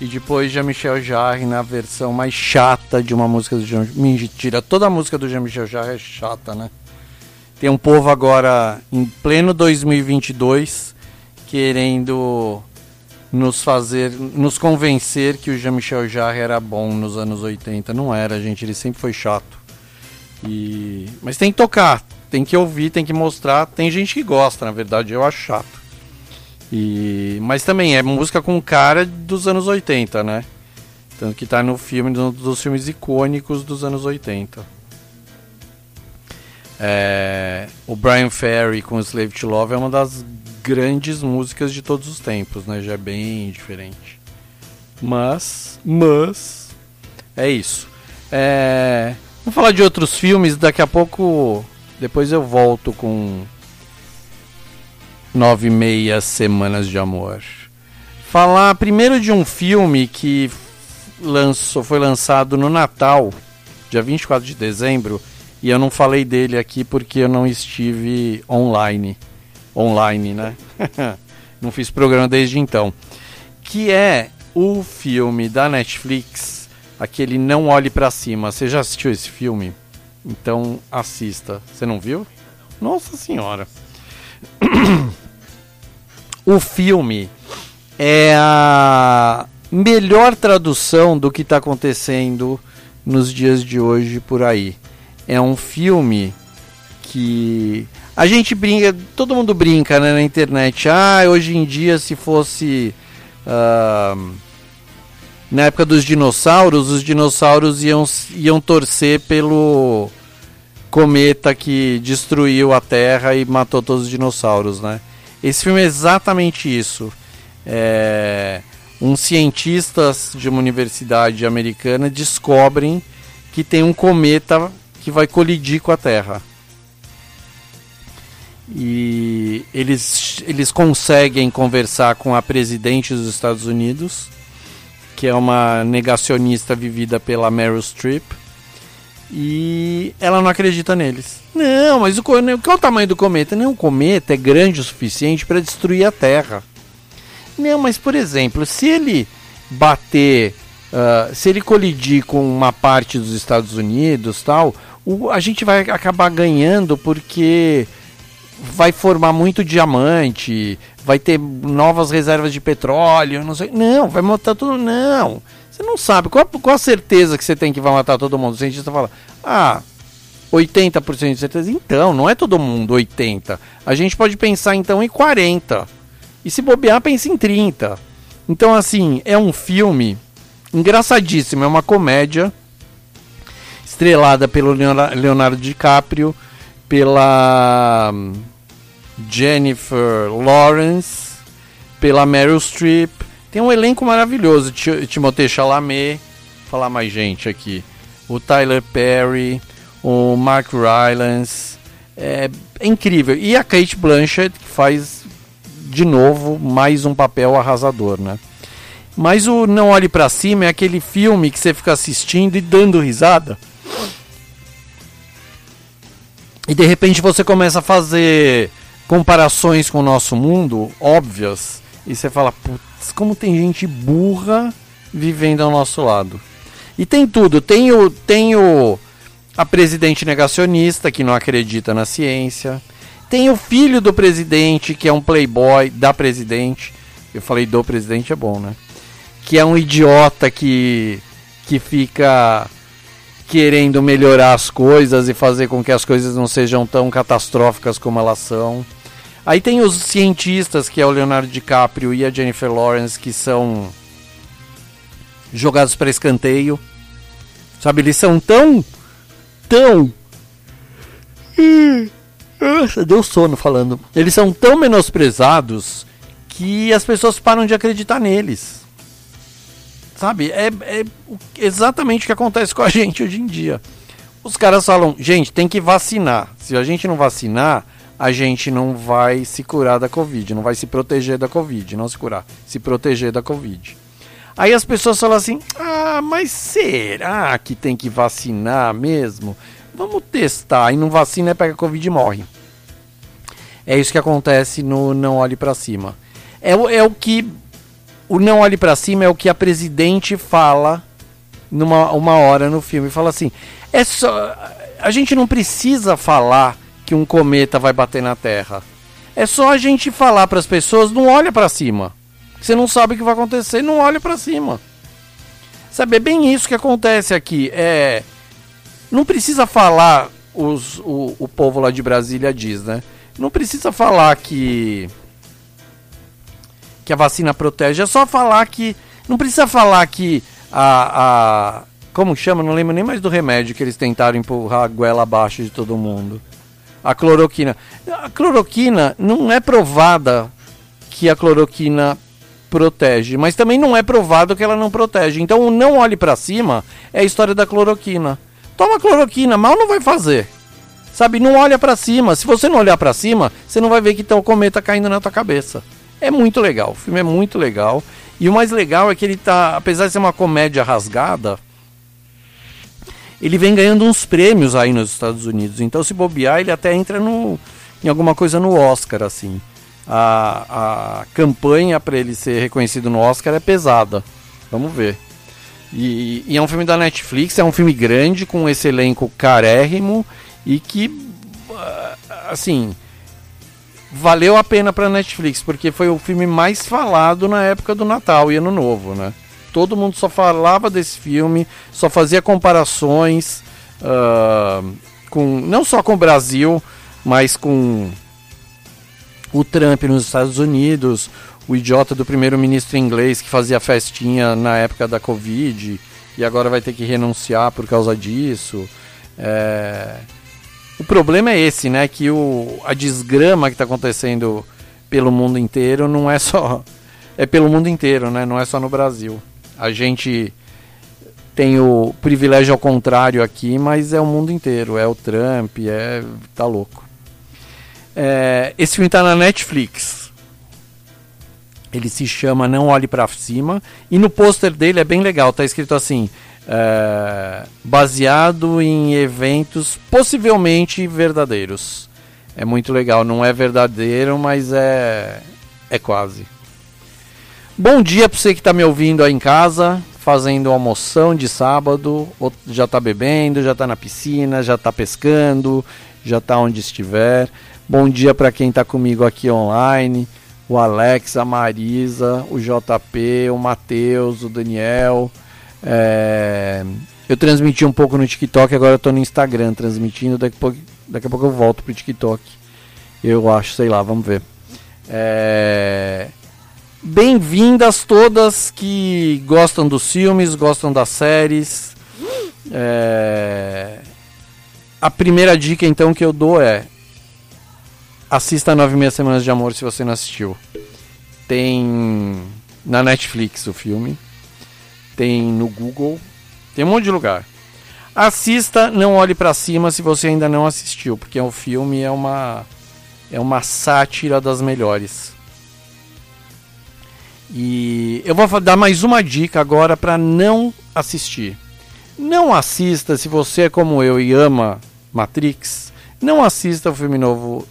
e depois Jean-Michel Jarre na versão mais chata de uma música do Jean Mentira, toda a música do Jean-Michel Jarre é chata, né? Tem um povo agora em pleno 2022 querendo nos fazer, nos convencer que o Jean-Michel Jarre era bom nos anos 80. Não era, gente, ele sempre foi chato. E mas tem que tocar, tem que ouvir, tem que mostrar. Tem gente que gosta, na verdade, eu acho chato. E, mas também é música com cara dos anos 80, né? Tanto que tá no filme, um dos filmes icônicos dos anos 80. É, o Brian Ferry com Slave to Love é uma das grandes músicas de todos os tempos, né? Já é bem diferente. Mas, mas, é isso. É, vamos falar de outros filmes, daqui a pouco, depois eu volto com Nove e meia semanas de amor. Falar primeiro de um filme que lançou, foi lançado no Natal, dia 24 de dezembro, e eu não falei dele aqui porque eu não estive online. Online, né? <laughs> não fiz programa desde então. Que é o filme da Netflix, aquele Não Olhe para Cima. Você já assistiu esse filme? Então assista. Você não viu? Nossa Senhora. O filme é a melhor tradução do que está acontecendo nos dias de hoje por aí. É um filme que a gente brinca, todo mundo brinca né, na internet. Ah, hoje em dia se fosse uh, na época dos dinossauros, os dinossauros iam, iam torcer pelo cometa que destruiu a Terra e matou todos os dinossauros, né? Esse filme é exatamente isso. É, cientistas de uma universidade americana descobrem que tem um cometa que vai colidir com a Terra. E eles, eles conseguem conversar com a presidente dos Estados Unidos, que é uma negacionista vivida pela Meryl Streep e ela não acredita neles. Não, mas o, qual é o tamanho do cometa? O cometa é grande o suficiente para destruir a Terra. Não, mas por exemplo, se ele bater, uh, se ele colidir com uma parte dos Estados Unidos, tal, o, a gente vai acabar ganhando porque vai formar muito diamante, vai ter novas reservas de petróleo, não sei. Não, vai matar tudo. Não. Você não sabe. Qual, qual a certeza que você tem que vai matar todo mundo? O cientista fala, ah, 80% de certeza. Então, não é todo mundo 80%. A gente pode pensar então em 40%. E se bobear, pensa em 30%. Então, assim, é um filme engraçadíssimo. É uma comédia estrelada pelo Leonardo DiCaprio, pela hum, Jennifer Lawrence, pela Meryl Streep tem um elenco maravilhoso. Timothée Chalamet, falar mais gente aqui. O Tyler Perry, o Mark Rylance. É, é incrível. E a Kate Blanchett, que faz de novo mais um papel arrasador, né? Mas o Não Olhe para Cima é aquele filme que você fica assistindo e dando risada. E de repente você começa a fazer comparações com o nosso mundo óbvias e você fala, putz, como tem gente burra vivendo ao nosso lado. E tem tudo, tem o, tem o a presidente negacionista que não acredita na ciência. Tem o filho do presidente, que é um playboy da presidente. Eu falei do presidente é bom, né? Que é um idiota que que fica querendo melhorar as coisas e fazer com que as coisas não sejam tão catastróficas como elas são. Aí tem os cientistas, que é o Leonardo DiCaprio e a Jennifer Lawrence, que são jogados para escanteio. Sabe, eles são tão. tão. Nossa, deu sono falando. Eles são tão menosprezados que as pessoas param de acreditar neles. Sabe? É, é exatamente o que acontece com a <laughs> gente hoje em dia. Os caras falam, gente, tem que vacinar. Se a gente não vacinar, a gente não vai se curar da Covid, não vai se proteger da Covid, não se curar, se proteger da Covid. Aí as pessoas falam assim: ah, mas será que tem que vacinar mesmo? Vamos testar. E não vacina, pega Covid e morre. É isso que acontece no Não Olhe para Cima. É, é o que o Não Olhe para Cima é o que a presidente fala numa uma hora no filme. Fala assim: é só. A gente não precisa falar que um cometa vai bater na Terra. É só a gente falar para as pessoas: não olha para cima. Você não sabe o que vai acontecer, não olha para cima. Sabe, é bem isso que acontece aqui. É, não precisa falar, os, o, o povo lá de Brasília diz, né? Não precisa falar que que a vacina protege. É só falar que. Não precisa falar que a. a como chama? Não lembro nem mais do remédio que eles tentaram empurrar a goela abaixo de todo mundo. A cloroquina. A cloroquina não é provada que a cloroquina protege, mas também não é provado que ela não protege. Então o não olhe para cima é a história da cloroquina. Toma cloroquina, mal não vai fazer. Sabe, não olha para cima. Se você não olhar para cima, você não vai ver que tem o cometa caindo na tua cabeça. É muito legal, o filme é muito legal. E o mais legal é que ele tá, apesar de ser uma comédia rasgada, ele vem ganhando uns prêmios aí nos Estados Unidos. Então, se bobear, ele até entra no, em alguma coisa no Oscar, assim. A, a campanha para ele ser reconhecido no Oscar é pesada. Vamos ver. E, e, é um filme da Netflix, é um filme grande, com esse elenco carérrimo e que, ah, assim, valeu a pena para Netflix, porque foi o filme mais falado na época do Natal e Ano Novo, né? Todo mundo só falava desse filme, só fazia comparações uh, com não só com o Brasil, mas com o Trump nos Estados Unidos, o idiota do primeiro-ministro inglês que fazia festinha na época da Covid e agora vai ter que renunciar por causa disso. É... O problema é esse, né? Que o, a desgrama que está acontecendo pelo mundo inteiro não é só. É pelo mundo inteiro, né? Não é só no Brasil. A gente tem o privilégio ao contrário aqui, mas é o mundo inteiro. É o Trump, é. tá louco. É, esse filme está na Netflix. Ele se chama Não Olhe para Cima. E no pôster dele é bem legal. Tá escrito assim: é, baseado em eventos possivelmente verdadeiros. É muito legal, não é verdadeiro, mas é é quase. Bom dia para você que está me ouvindo aí em casa, fazendo almoção de sábado, já está bebendo, já está na piscina, já está pescando, já está onde estiver. Bom dia para quem está comigo aqui online, o Alex, a Marisa, o JP, o Matheus, o Daniel, é, eu transmiti um pouco no TikTok, agora tô no Instagram transmitindo. Daqui a pouco, daqui a pouco eu volto pro TikTok. Eu acho, sei lá, vamos ver. É... Bem-vindas todas que gostam dos filmes, gostam das séries. É... A primeira dica então que eu dou é assista Nove Meia Semanas de Amor se você não assistiu. Tem na Netflix o filme tem no Google, tem um monte de lugar. Assista, não olhe para cima se você ainda não assistiu, porque o filme é uma é uma sátira das melhores. E eu vou dar mais uma dica agora para não assistir. Não assista se você é como eu e ama Matrix. Não assista o filme novo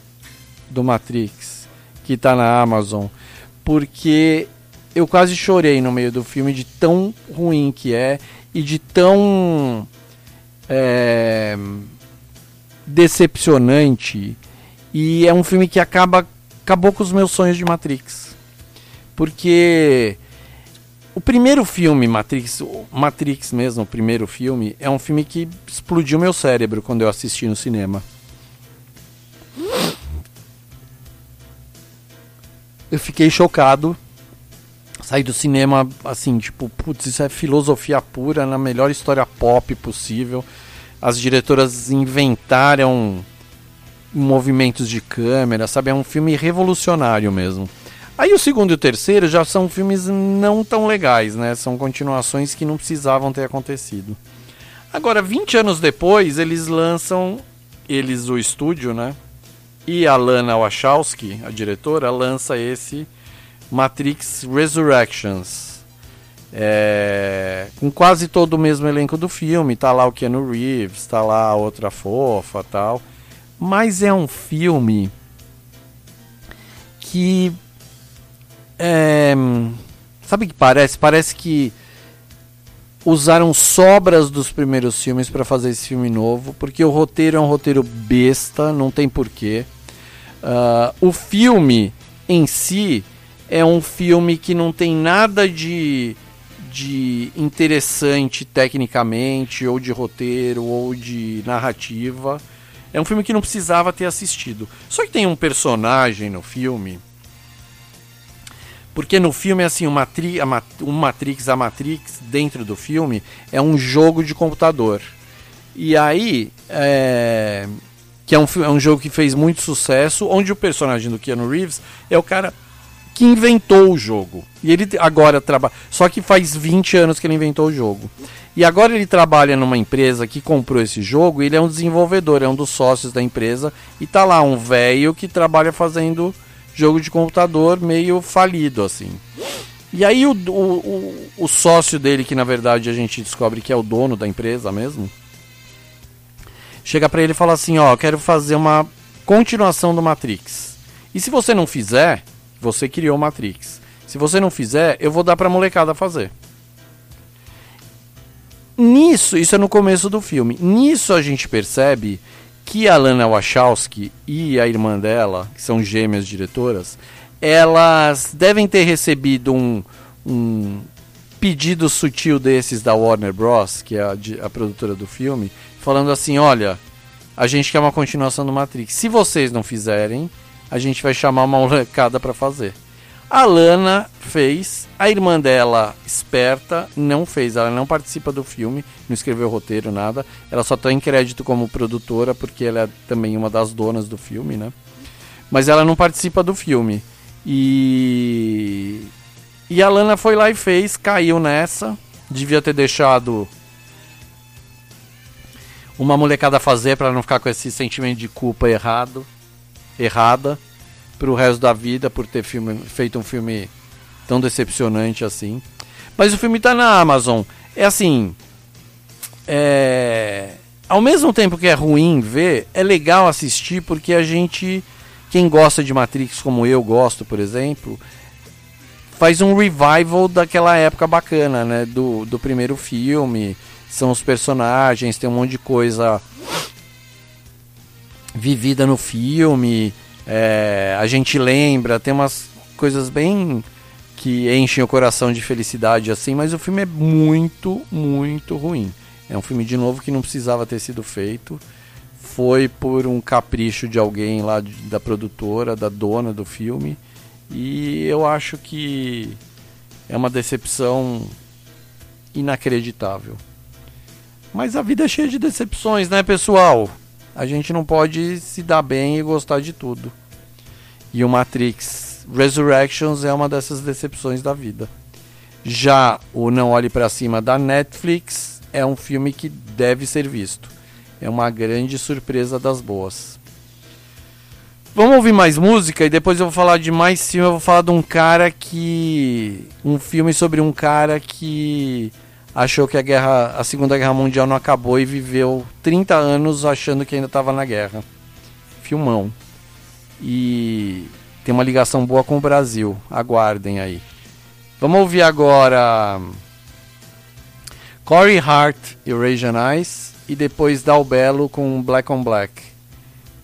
do Matrix que está na Amazon, porque eu quase chorei no meio do filme de tão ruim que é e de tão é, decepcionante. E é um filme que acaba acabou com os meus sonhos de Matrix. Porque o primeiro filme, Matrix, Matrix mesmo, o primeiro filme, é um filme que explodiu meu cérebro quando eu assisti no cinema. Eu fiquei chocado sair do cinema assim, tipo, putz, isso é filosofia pura na melhor história pop possível. As diretoras inventaram movimentos de câmera, sabe? É um filme revolucionário mesmo. Aí o segundo e o terceiro já são filmes não tão legais, né? São continuações que não precisavam ter acontecido. Agora, 20 anos depois, eles lançam, eles, o estúdio, né? E a Lana Wachowski, a diretora, lança esse Matrix Resurrections. É, com quase todo o mesmo elenco do filme. Tá lá o Keanu Reeves, tá lá a outra fofa tal. Mas é um filme que É, sabe o que parece? Parece que usaram sobras dos primeiros filmes para fazer esse filme novo, porque o roteiro é um roteiro besta, não tem porquê. Uh, o filme em si é um filme que não tem nada de, de interessante tecnicamente, ou de roteiro, ou de narrativa. É um filme que não precisava ter assistido. Só que tem um personagem no filme. Porque no filme, assim, o, Matri a, o Matrix, a Matrix, dentro do filme, é um jogo de computador. E aí, é... que é um, é um jogo que fez muito sucesso, onde o personagem do Keanu Reeves é o cara que inventou o jogo. E ele agora trabalha. Só que faz 20 anos que ele inventou o jogo. E agora ele trabalha numa empresa que comprou esse jogo, ele é um desenvolvedor, é um dos sócios da empresa, e tá lá um velho que trabalha fazendo jogo de computador meio falido, assim. E aí o, o, o, sócio dele, que na verdade a gente descobre que é o dono da empresa mesmo, chega para ele e fala assim, ó, quero fazer uma continuação do Matrix. E se você não fizer, você criou o Matrix. Se você não fizer, eu vou dar pra molecada fazer. Nisso, isso é no começo do filme. Nisso a gente percebe que a Lana Wachowski e a irmã dela, que são gêmeas diretoras, elas devem ter recebido um, um pedido sutil desses da Warner Bros., que é a, a produtora do filme, falando assim: olha, a gente quer uma continuação do Matrix. Se vocês não fizerem, a gente vai chamar uma molecada para fazer. A Lana fez, a irmã dela, esperta, não fez. Ela não participa do filme, não escreveu roteiro, nada. Ela só tem crédito como produtora, porque ela é também uma das donas do filme, né? Mas ela não participa do filme. E. E a Lana foi lá e fez, caiu nessa. Devia ter deixado uma molecada fazer para não ficar com esse sentimento de culpa errado, errada pro resto da vida por ter filme, feito um filme tão decepcionante assim. Mas o filme tá na Amazon. É assim. É... Ao mesmo tempo que é ruim ver, é legal assistir porque a gente. Quem gosta de Matrix, como eu gosto, por exemplo, faz um revival daquela época bacana, né? Do, do primeiro filme. São os personagens, tem um monte de coisa vivida no filme. É, a gente lembra, tem umas coisas bem que enchem o coração de felicidade assim, mas o filme é muito, muito ruim. É um filme de novo que não precisava ter sido feito. Foi por um capricho de alguém lá da produtora, da dona do filme. E eu acho que é uma decepção inacreditável. Mas a vida é cheia de decepções, né, pessoal? A gente não pode se dar bem e gostar de tudo. E o Matrix Resurrections é uma dessas decepções da vida. Já o Não Olhe para Cima da Netflix é um filme que deve ser visto. É uma grande surpresa das boas. Vamos ouvir mais música e depois eu vou falar de mais filme. Eu vou falar de um cara que. Um filme sobre um cara que achou que a guerra, a Segunda Guerra Mundial não acabou e viveu 30 anos achando que ainda estava na guerra. Filmão. E tem uma ligação boa com o Brasil. Aguardem aí. Vamos ouvir agora Corey Hart e Rage Eyes e depois Dal Belo com Black on Black.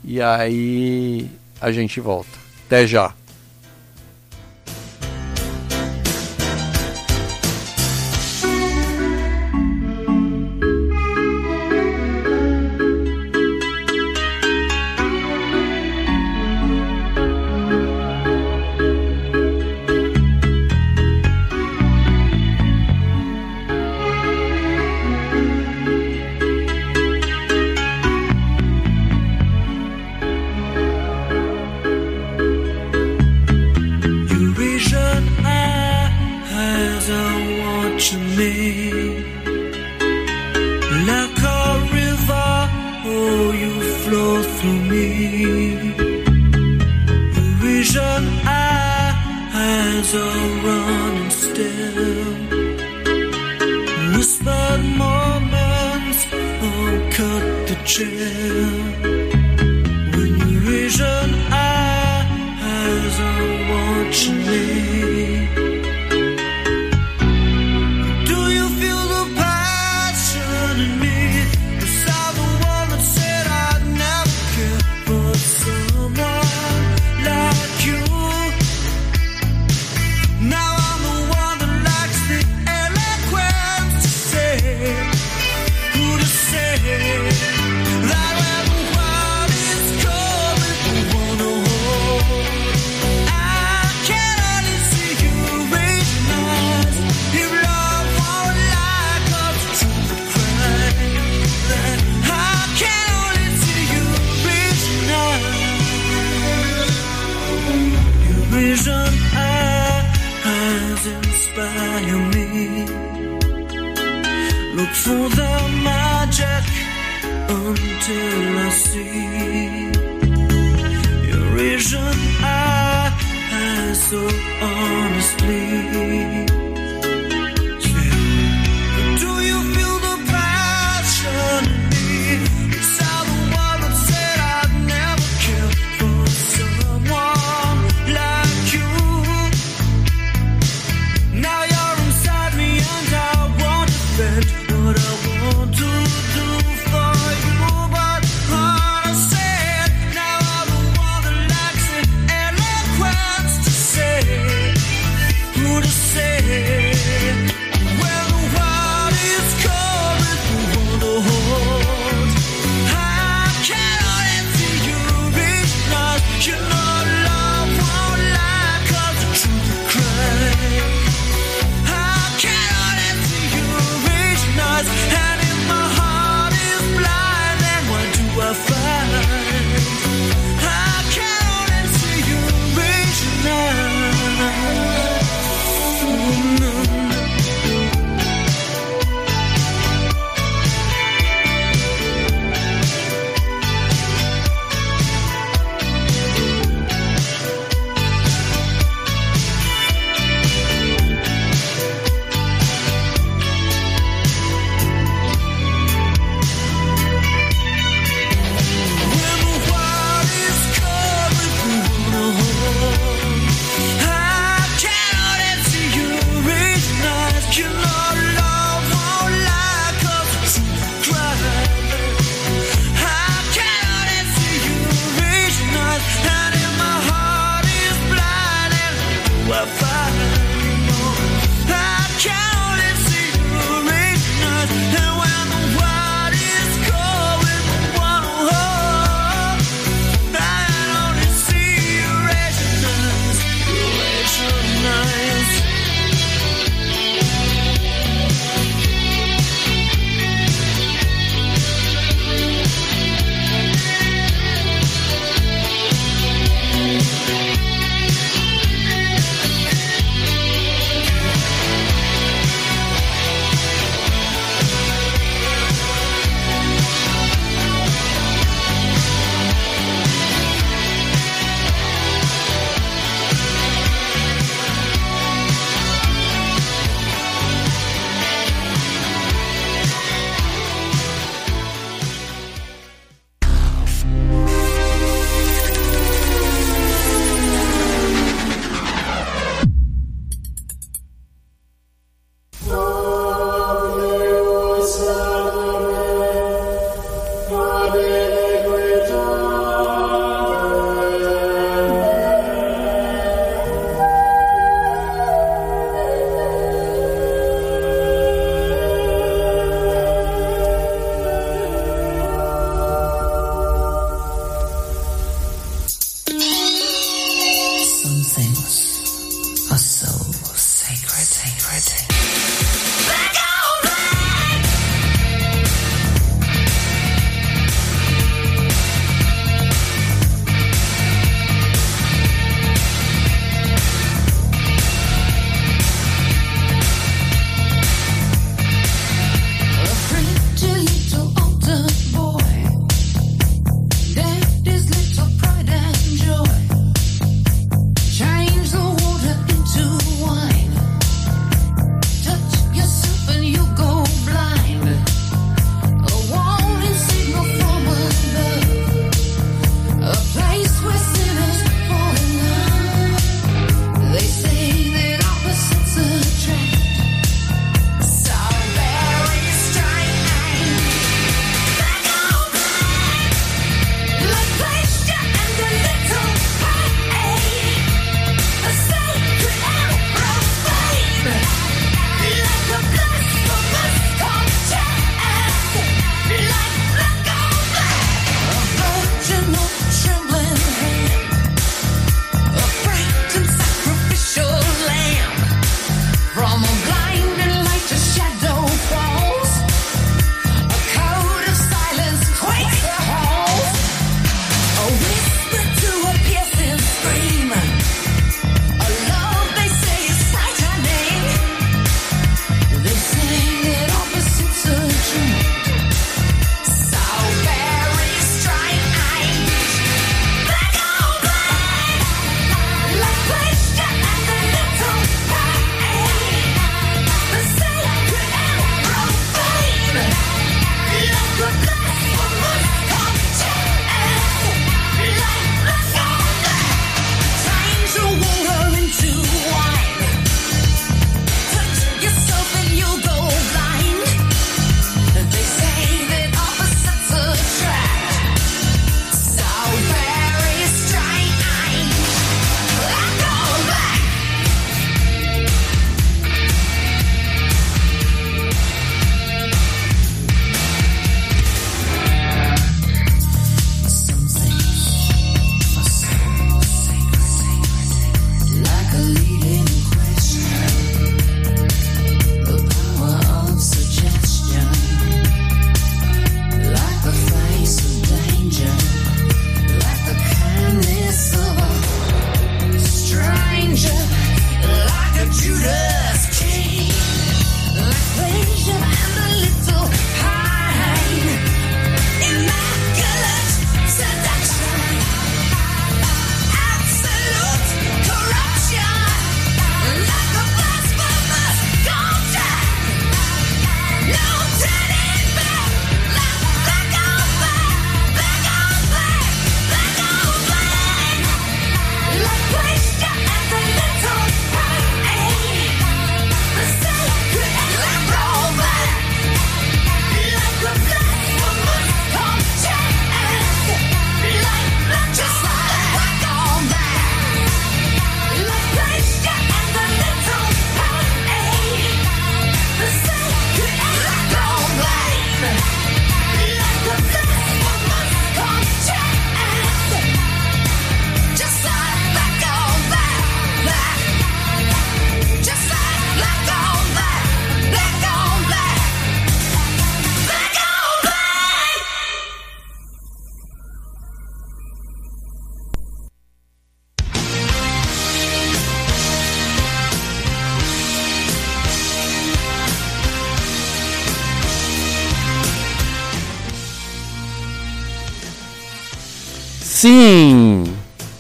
E aí a gente volta. Até já.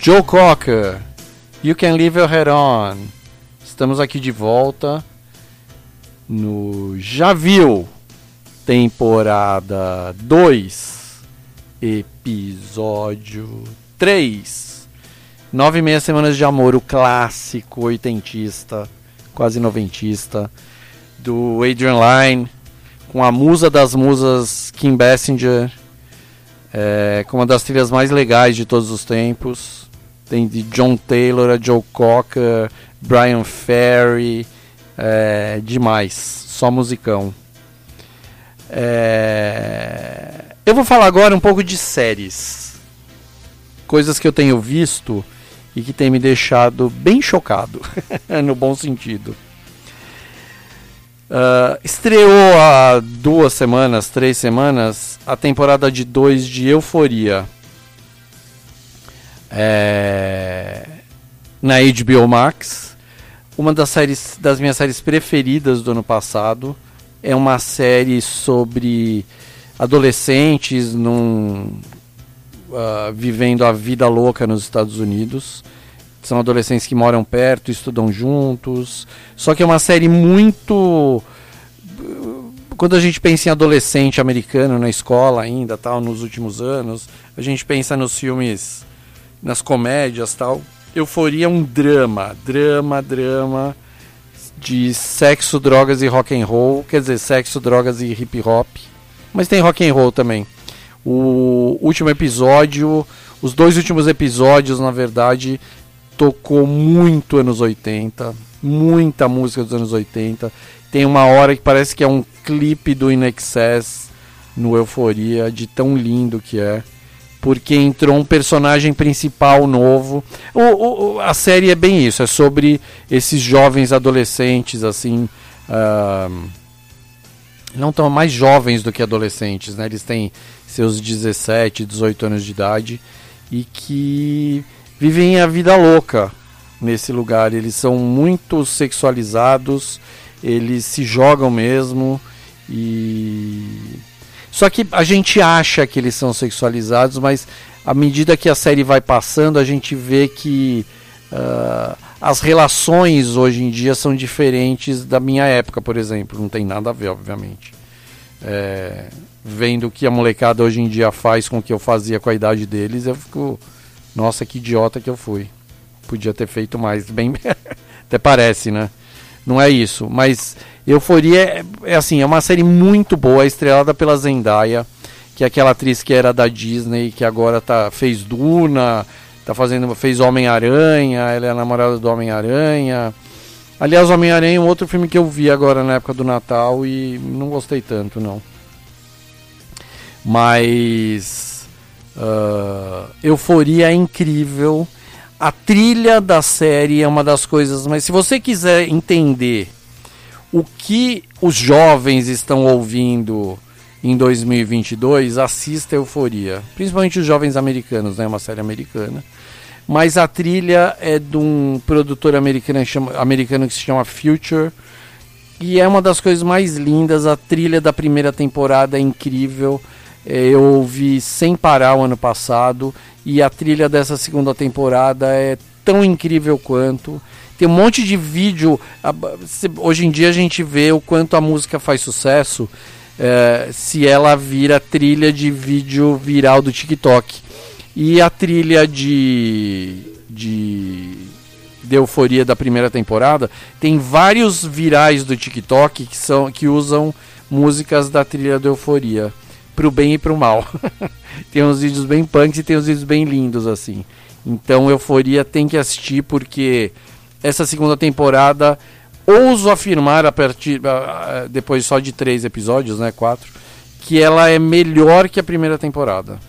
Joe Cocker, You Can Leave Your Head On. Estamos aqui de volta no Já Viu, temporada 2, episódio 3. Nove e meia semanas de amor, o clássico oitentista, quase noventista, do Adrian Lyne, com a musa das musas Kim Basinger é, com uma das trilhas mais legais de todos os tempos. Tem de John Taylor a Joe Cocker, Brian Ferry, é, demais, só musicão. É, eu vou falar agora um pouco de séries, coisas que eu tenho visto e que tem me deixado bem chocado, <laughs> no bom sentido. Uh, estreou há duas semanas, três semanas, a temporada de dois de Euforia. É... Na HBO Max. Uma das séries das minhas séries preferidas do ano passado. É uma série sobre adolescentes num, uh, vivendo a vida louca nos Estados Unidos. São adolescentes que moram perto, estudam juntos. Só que é uma série muito. Quando a gente pensa em adolescente americano na escola ainda, tal, nos últimos anos, a gente pensa nos filmes, nas comédias, tal. Euforia é um drama, drama, drama de sexo, drogas e rock and roll, quer dizer, sexo, drogas e hip hop, mas tem rock and roll também. O último episódio, os dois últimos episódios, na verdade, tocou muito anos 80, muita música dos anos 80. Tem uma hora que parece que é um clipe do In Excess no Euforia, de tão lindo que é. Porque entrou um personagem principal novo. O, o, a série é bem isso, é sobre esses jovens adolescentes, assim. Uh, não tão mais jovens do que adolescentes, né? Eles têm seus 17, 18 anos de idade e que vivem a vida louca nesse lugar. Eles são muito sexualizados, eles se jogam mesmo e só que a gente acha que eles são sexualizados, mas à medida que a série vai passando, a gente vê que uh, as relações hoje em dia são diferentes da minha época, por exemplo. Não tem nada a ver, obviamente. É, vendo o que a molecada hoje em dia faz com o que eu fazia com a idade deles, eu fico nossa, que idiota que eu fui. Podia ter feito mais. Bem. <laughs> Até parece, né? Não é isso. Mas Euforia é, é assim, é uma série muito boa, estrelada pela Zendaya, que é aquela atriz que era da Disney, que agora tá, fez Duna, tá fazendo, fez Homem-Aranha, ela é namorada do Homem-Aranha. Aliás, Homem-Aranha é um outro filme que eu vi agora na época do Natal e não gostei tanto, não. Mas Uh, Euforia é incrível. A trilha da série é uma das coisas, mas se você quiser entender o que os jovens estão ouvindo em 2022, assista Euforia. Principalmente os jovens americanos, né? É uma série americana. Mas a trilha é de um produtor americano, americano que se chama Future. E é uma das coisas mais lindas. A trilha da primeira temporada é incrível. É, eu ouvi sem parar o ano passado e a trilha dessa segunda temporada é tão incrível quanto. Tem um monte de vídeo. Hoje em dia a gente vê o quanto a música faz sucesso é, se ela vira trilha de vídeo viral do TikTok. E a trilha de, de, de euforia da primeira temporada tem vários virais do TikTok que, são, que usam músicas da trilha da euforia pro bem e pro mal. <laughs> tem uns vídeos bem punks e tem uns vídeos bem lindos assim. Então Euforia tem que assistir porque essa segunda temporada ouso afirmar a partir depois só de três episódios, né, quatro, que ela é melhor que a primeira temporada.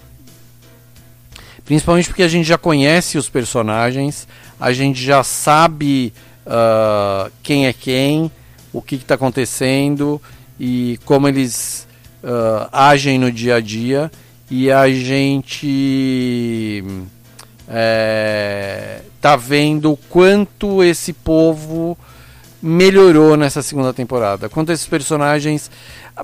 Principalmente porque a gente já conhece os personagens, a gente já sabe uh, quem é quem, o que está acontecendo e como eles uh, agem no dia a dia e a gente é, tá vendo quanto esse povo melhorou nessa segunda temporada. Quanto esses personagens,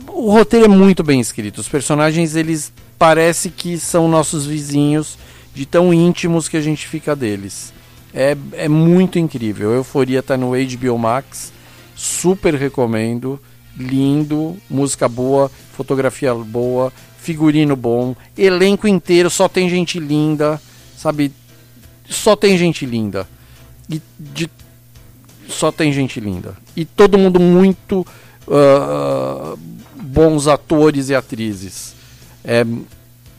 o roteiro é muito bem escrito. Os personagens eles parece que são nossos vizinhos de tão íntimos que a gente fica deles. É, é muito incrível. Euforia tá no HBO Max. Super recomendo. Lindo, música boa, fotografia boa, figurino bom, elenco inteiro, só tem gente linda, sabe? Só tem gente linda. E de só tem gente linda. E todo mundo muito uh, bons atores e atrizes. É,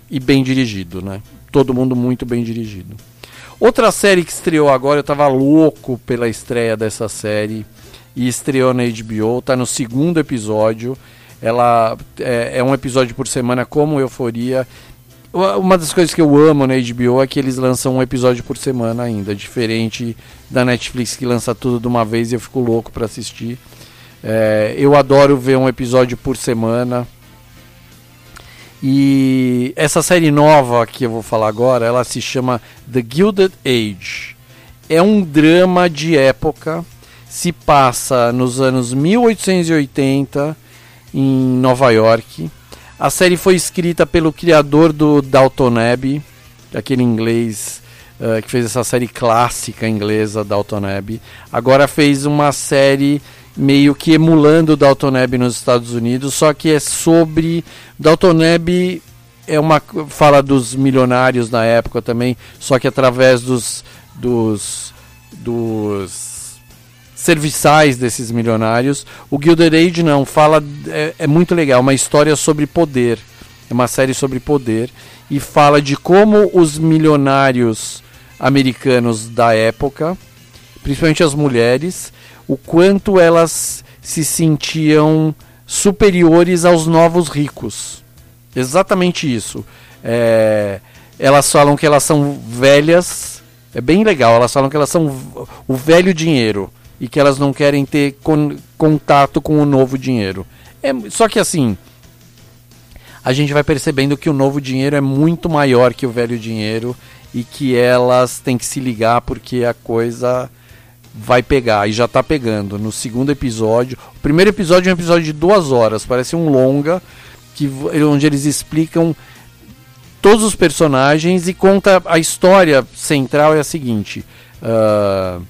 e bem dirigido, né? Todo mundo muito bem dirigido. Outra série que estreou agora, eu tava louco pela estreia dessa série. E estreou na HBO, tá no segundo episódio. Ela é, é um episódio por semana, como Euforia. Uma das coisas que eu amo na HBO é que eles lançam um episódio por semana ainda, diferente da Netflix que lança tudo de uma vez e eu fico louco para assistir. É, eu adoro ver um episódio por semana. E essa série nova que eu vou falar agora, ela se chama The Gilded Age. É um drama de época, se passa nos anos 1880 em Nova York. A série foi escrita pelo criador do Dalton Abbey, aquele inglês uh, que fez essa série clássica inglesa Dalton Abbey. Agora fez uma série meio que emulando Dalton Abbey nos Estados Unidos, só que é sobre Dalton Abbey é uma fala dos milionários na época também, só que através dos dos dos serviçais desses milionários. O Gilded Age não, fala é, é muito legal, uma história sobre poder, é uma série sobre poder e fala de como os milionários americanos da época, principalmente as mulheres, o quanto elas se sentiam superiores aos novos ricos. Exatamente isso. É, elas falam que elas são velhas. É bem legal. Elas falam que elas são o velho dinheiro e que elas não querem ter con contato com o novo dinheiro. É, só que assim, a gente vai percebendo que o novo dinheiro é muito maior que o velho dinheiro e que elas têm que se ligar porque a coisa vai pegar e já está pegando. No segundo episódio, o primeiro episódio é um episódio de duas horas, parece um longa que onde eles explicam todos os personagens e conta a história central é a seguinte. Uh,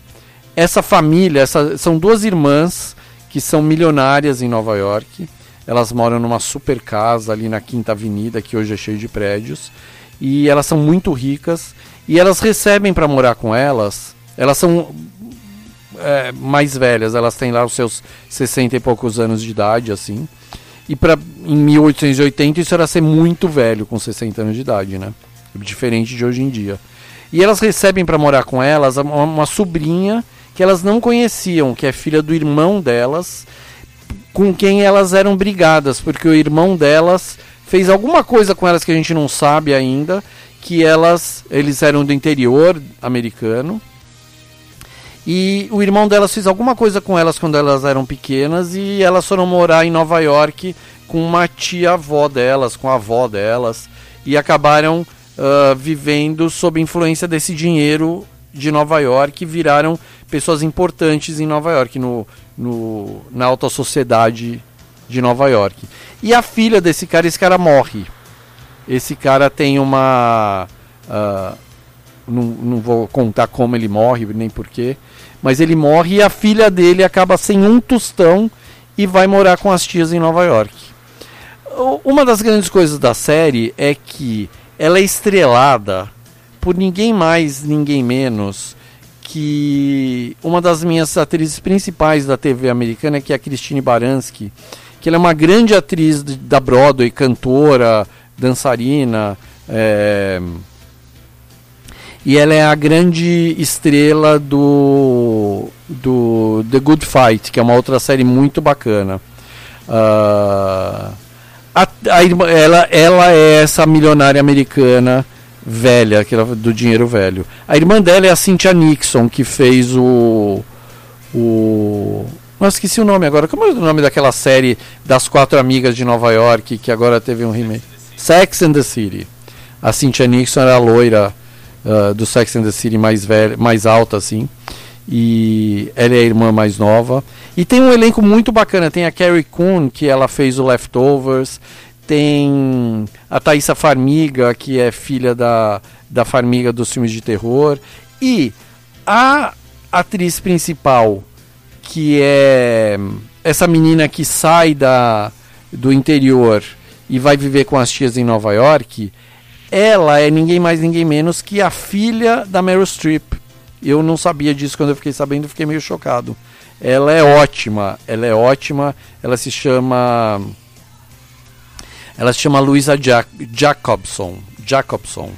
essa família, essa, são duas irmãs que são milionárias em Nova York. Elas moram numa super casa ali na Quinta Avenida, que hoje é cheio de prédios. E elas são muito ricas. E elas recebem para morar com elas. Elas são é, mais velhas, elas têm lá os seus 60 e poucos anos de idade, assim. E pra, em 1880 isso era ser muito velho com 60 anos de idade, né? Diferente de hoje em dia. E elas recebem para morar com elas uma, uma sobrinha que elas não conheciam, que é filha do irmão delas, com quem elas eram brigadas, porque o irmão delas fez alguma coisa com elas que a gente não sabe ainda, que elas, eles eram do interior americano. E o irmão delas fez alguma coisa com elas quando elas eram pequenas e elas foram morar em Nova York com uma tia-avó delas, com a avó delas, e acabaram uh, vivendo sob influência desse dinheiro de Nova York viraram pessoas importantes em Nova York, no, no, na alta sociedade de Nova York. E a filha desse cara, esse cara morre. Esse cara tem uma. Uh, não, não vou contar como ele morre, nem porquê. Mas ele morre e a filha dele acaba sem um tostão e vai morar com as tias em Nova York. Uma das grandes coisas da série é que ela é estrelada por ninguém mais, ninguém menos que uma das minhas atrizes principais da TV americana, que é a Christine Baranski, que ela é uma grande atriz da Broadway, cantora, dançarina, é... e ela é a grande estrela do, do The Good Fight, que é uma outra série muito bacana. Uh... A, a ela, ela é essa milionária americana velha, aquela do dinheiro velho. A irmã dela é a Cynthia Nixon, que fez o. O. Nossa, esqueci o nome agora. Como é o nome daquela série das quatro amigas de Nova York que agora teve um remake? Sex and the City. A Cynthia Nixon era a loira uh, do Sex and the City mais velha, mais alta assim. E ela é a irmã mais nova. E tem um elenco muito bacana. Tem a Carrie Coon, que ela fez o Leftovers tem a Thaisa Farmiga, que é filha da, da Farmiga dos filmes de terror. E a atriz principal, que é essa menina que sai da, do interior e vai viver com as tias em Nova York, ela é ninguém mais, ninguém menos que a filha da Meryl Streep. Eu não sabia disso quando eu fiquei sabendo, fiquei meio chocado. Ela é ótima, ela é ótima. Ela se chama. Ela se chama Louisa Jac Jacobson. Jacobson,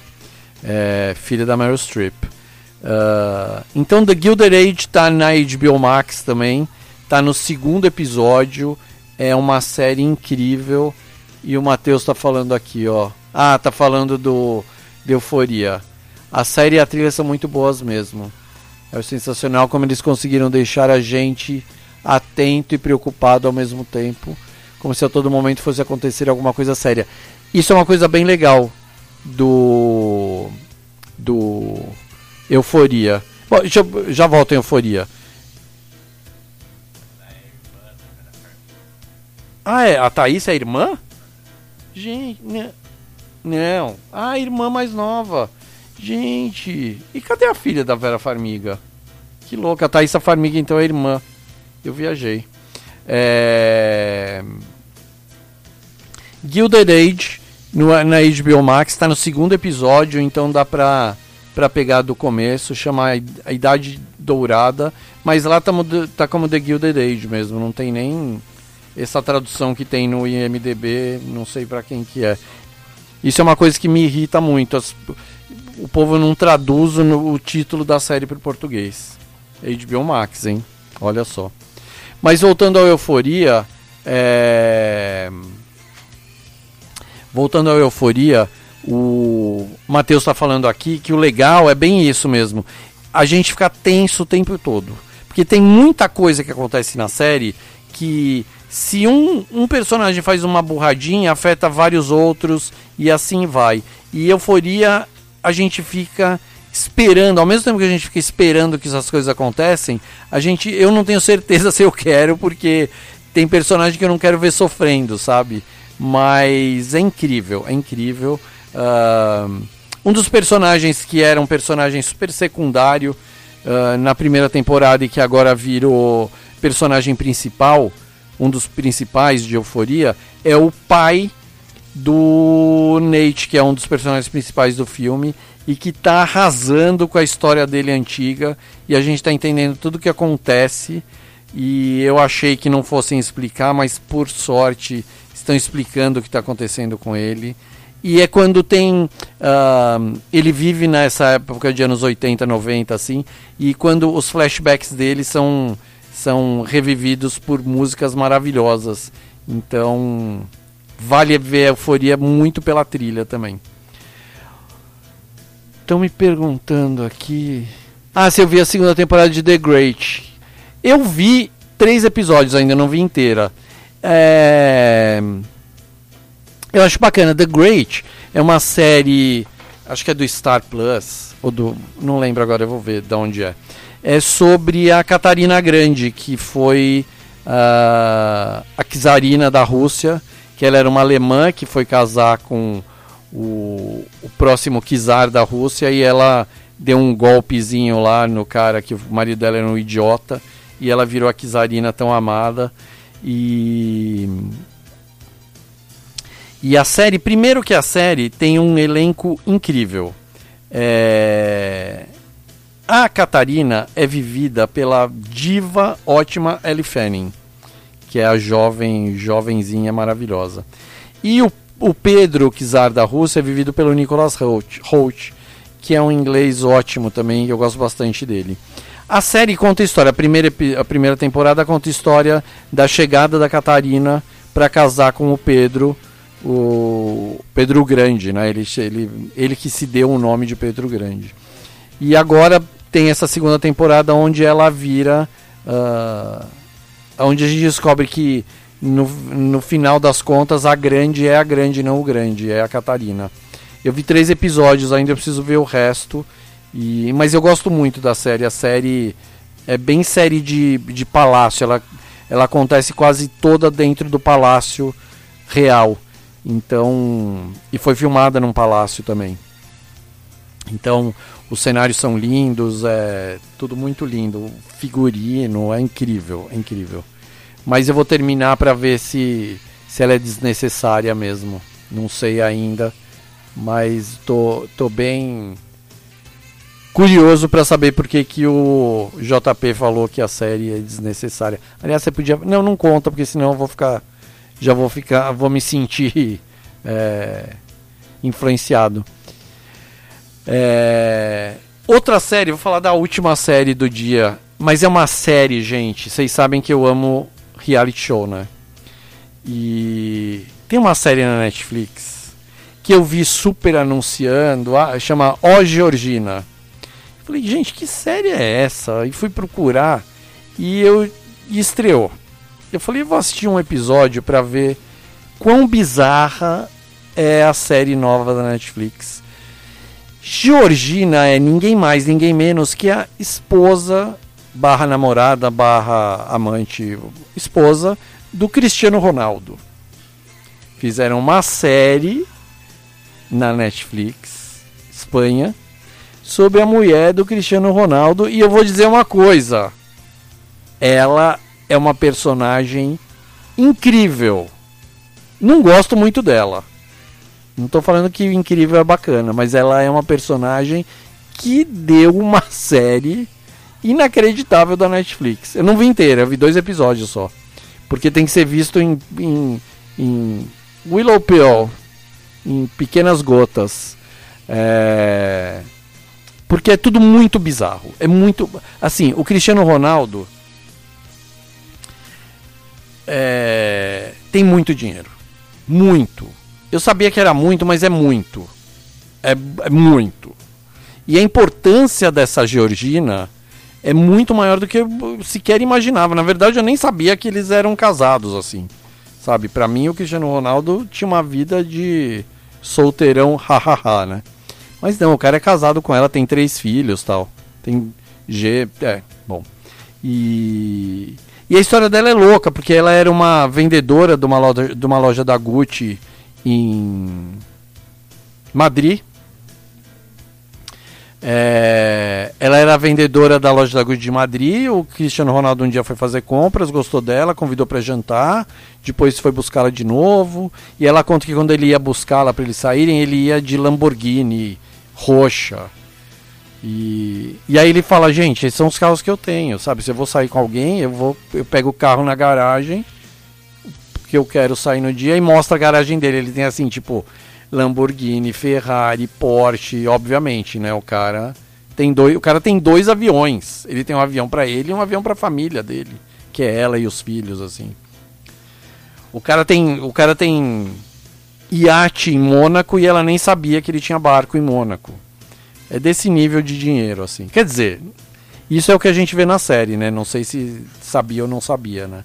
é, filha da Meryl Streep. Uh, então, The Gilded Age está na HBO Max também. Tá no segundo episódio. É uma série incrível. E o Matheus está falando aqui, ó. Ah, tá falando do de Euforia. A série e a trilha são muito boas mesmo. É sensacional como eles conseguiram deixar a gente atento e preocupado ao mesmo tempo, como se a todo momento fosse acontecer alguma coisa séria. Isso é uma coisa bem legal do do Euforia. Bom, eu, já volto em Euforia. Ah, é? A Thaís é a irmã? Gente, né? não. Ah, a irmã mais nova. Gente, e cadê a filha da Vera Farmiga? Que louca, a Thaisa Farmiga então é irmã. Eu viajei. É... Gilded Age no, na HBO Max está no segundo episódio, então dá pra, pra pegar do começo, chamar a Idade Dourada, mas lá tá, tá como The Gilded Age mesmo, não tem nem essa tradução que tem no IMDB, não sei para quem que é. Isso é uma coisa que me irrita muito. As, o povo não traduz o, o título da série para o português. HBO Max, hein? Olha só. Mas voltando ao Euforia, é... voltando ao Euforia, o Matheus está falando aqui que o legal é bem isso mesmo. A gente fica tenso o tempo todo. Porque tem muita coisa que acontece na série que se um, um personagem faz uma burradinha, afeta vários outros e assim vai. E euforia a gente fica esperando, ao mesmo tempo que a gente fica esperando que essas coisas acontecem, a gente, eu não tenho certeza <laughs> se eu quero, porque tem personagem que eu não quero ver sofrendo, sabe? Mas é incrível, é incrível. Uh, um dos personagens que era um personagem super secundário uh, na primeira temporada e que agora virou personagem principal, um dos principais de Euforia, é o pai do Nate, que é um dos personagens principais do filme e que está arrasando com a história dele antiga e a gente está entendendo tudo o que acontece e eu achei que não fossem explicar, mas por sorte estão explicando o que está acontecendo com ele. E é quando tem. Uh, ele vive nessa época de anos 80, 90, assim, e quando os flashbacks dele são são revividos por músicas maravilhosas. Então, vale ver a euforia muito pela trilha também. Estão me perguntando aqui. Ah, se eu vi a segunda temporada de The Great. Eu vi três episódios ainda, não vi inteira. É... Eu acho bacana. The Great é uma série. Acho que é do Star Plus. Ou do. Não lembro agora, eu vou ver de onde é é sobre a Catarina Grande, que foi uh, a czarina da Rússia, que ela era uma alemã que foi casar com o, o próximo czar da Rússia e ela deu um golpezinho lá no cara que o marido dela era um idiota e ela virou a czarina tão amada e e a série primeiro que a série tem um elenco incrível é... A Catarina é vivida pela diva ótima Ellie Fanning, que é a jovem, jovenzinha maravilhosa. E o, o Pedro Kizar da Rússia é vivido pelo Nicholas Holt, Holt, que é um inglês ótimo também, eu gosto bastante dele. A série conta a história, a primeira, a primeira temporada conta a história da chegada da Catarina para casar com o Pedro, o Pedro Grande, né? Ele, ele, ele que se deu o nome de Pedro Grande. E agora tem essa segunda temporada onde ela vira. Uh, onde a gente descobre que no, no final das contas a grande é a grande, não o grande, é a Catarina. Eu vi três episódios, ainda preciso ver o resto. E, mas eu gosto muito da série. A série é bem série de, de palácio. Ela, ela acontece quase toda dentro do palácio real. Então. E foi filmada num palácio também. Então, os cenários são lindos, é tudo muito lindo. O figurino é incrível, é incrível. Mas eu vou terminar para ver se, se ela é desnecessária mesmo. Não sei ainda, mas tô, tô bem curioso para saber por que, que o JP falou que a série é desnecessária. Aliás, você podia. Não, não conta, porque senão eu vou ficar. Já vou ficar. Vou me sentir <laughs> é, influenciado. É... Outra série, vou falar da última série do dia. Mas é uma série, gente. Vocês sabem que eu amo reality show, né? E tem uma série na Netflix que eu vi super anunciando, ah, chama O Georgina. Falei, gente, que série é essa? E fui procurar e eu e estreou. Eu falei, vou assistir um episódio para ver quão bizarra é a série nova da Netflix. Georgina é ninguém mais, ninguém menos que a esposa barra namorada barra amante esposa do Cristiano Ronaldo. Fizeram uma série na Netflix, Espanha, sobre a mulher do Cristiano Ronaldo e eu vou dizer uma coisa. Ela é uma personagem incrível. Não gosto muito dela. Não estou falando que incrível é bacana, mas ela é uma personagem que deu uma <laughs> série inacreditável da Netflix. Eu não vi inteira, eu vi dois episódios só. Porque tem que ser visto em, em, em Willow Pill, em pequenas gotas. É... Porque é tudo muito bizarro. É muito. Assim, o Cristiano Ronaldo. É... Tem muito dinheiro. Muito eu sabia que era muito, mas é muito. É, é muito. E a importância dessa Georgina é muito maior do que eu sequer imaginava. Na verdade, eu nem sabia que eles eram casados assim. Sabe? Para mim, o Cristiano Ronaldo tinha uma vida de solteirão, <laughs> hahaha, né? Mas não, o cara é casado com ela, tem três filhos tal. Tem G. É, bom. E. E a história dela é louca, porque ela era uma vendedora de uma loja, de uma loja da Gucci em Madrid. É, ela era vendedora da loja da Gucci de Madrid. O Cristiano Ronaldo um dia foi fazer compras, gostou dela, convidou para jantar. Depois foi buscá-la de novo. E ela conta que quando ele ia buscá-la para eles saírem, ele ia de Lamborghini roxa. E, e aí ele fala: Gente, esses são os carros que eu tenho, sabe? Se eu vou sair com alguém, eu, vou, eu pego o carro na garagem que eu quero sair no dia e mostra a garagem dele. Ele tem assim, tipo, Lamborghini, Ferrari, Porsche, obviamente, né? O cara tem dois, o cara tem dois aviões. Ele tem um avião para ele e um avião para a família dele, que é ela e os filhos assim. O cara tem, o cara tem iate em Mônaco e ela nem sabia que ele tinha barco em Mônaco. É desse nível de dinheiro assim. Quer dizer, isso é o que a gente vê na série, né? Não sei se sabia ou não sabia, né?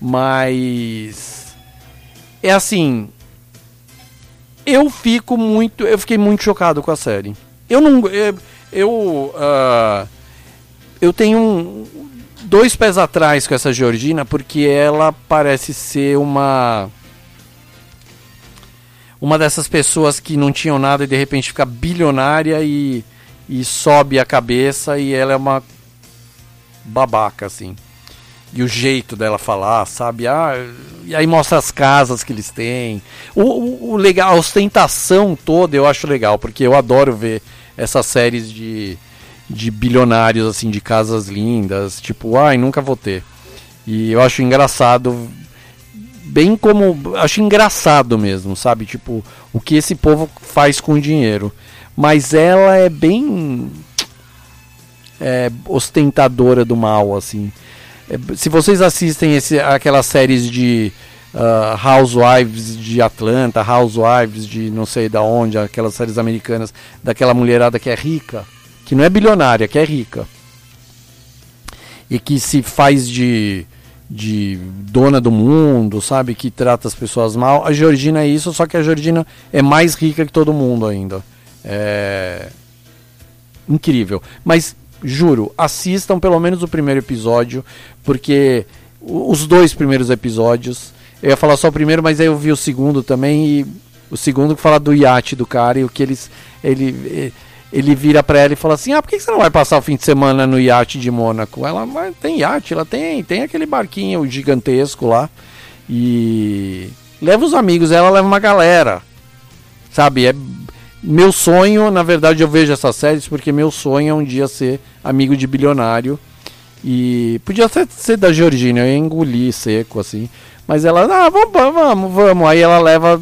Mas é assim, eu fico muito, eu fiquei muito chocado com a série. Eu não, eu, eu, uh, eu tenho um, dois pés atrás com essa Georgina porque ela parece ser uma uma dessas pessoas que não tinham nada e de repente fica bilionária e, e sobe a cabeça e ela é uma babaca assim e o jeito dela falar, sabe? Ah, e aí mostra as casas que eles têm. O, o, o, legal, a ostentação toda eu acho legal, porque eu adoro ver essas séries de, de bilionários, assim, de casas lindas, tipo, ai, nunca vou ter. E eu acho engraçado, bem como. Acho engraçado mesmo, sabe? Tipo, o que esse povo faz com o dinheiro. Mas ela é bem. É, ostentadora do mal, assim. É, se vocês assistem esse, aquelas séries de uh, Housewives de Atlanta, Housewives de não sei da onde, aquelas séries americanas, daquela mulherada que é rica, que não é bilionária, que é rica. E que se faz de, de dona do mundo, sabe? Que trata as pessoas mal. A Georgina é isso, só que a Georgina é mais rica que todo mundo ainda. É incrível. Mas juro, assistam pelo menos o primeiro episódio, porque os dois primeiros episódios, eu ia falar só o primeiro, mas aí eu vi o segundo também e o segundo que fala do iate do cara e o que eles ele ele vira para ela e fala assim: Ah, por que você não vai passar o fim de semana no iate de Mônaco? Ela tem iate, ela tem, tem aquele barquinho gigantesco lá. E leva os amigos, ela leva uma galera. Sabe? É meu sonho, na verdade, eu vejo essas séries porque meu sonho é um dia ser amigo de bilionário. E podia ser, ser da Georgina, eu ia engolir seco assim. Mas ela, ah, vamos, vamos, vamos. Aí ela leva,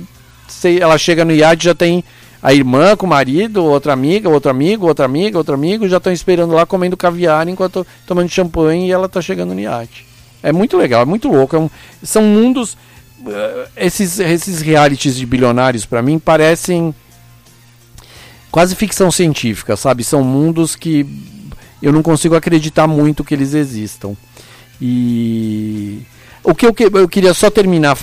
ela chega no iate já tem a irmã com o marido, outra amiga, outro amigo, outra amiga, outro amigo, já estão esperando lá comendo caviar enquanto tomando champanhe e ela está chegando no iate. É muito legal, é muito louco. É um, são mundos. Uh, esses, esses realities de bilionários, para mim, parecem quase ficção científica, sabe? São mundos que eu não consigo acreditar muito que eles existam. E o que eu, eu queria só terminar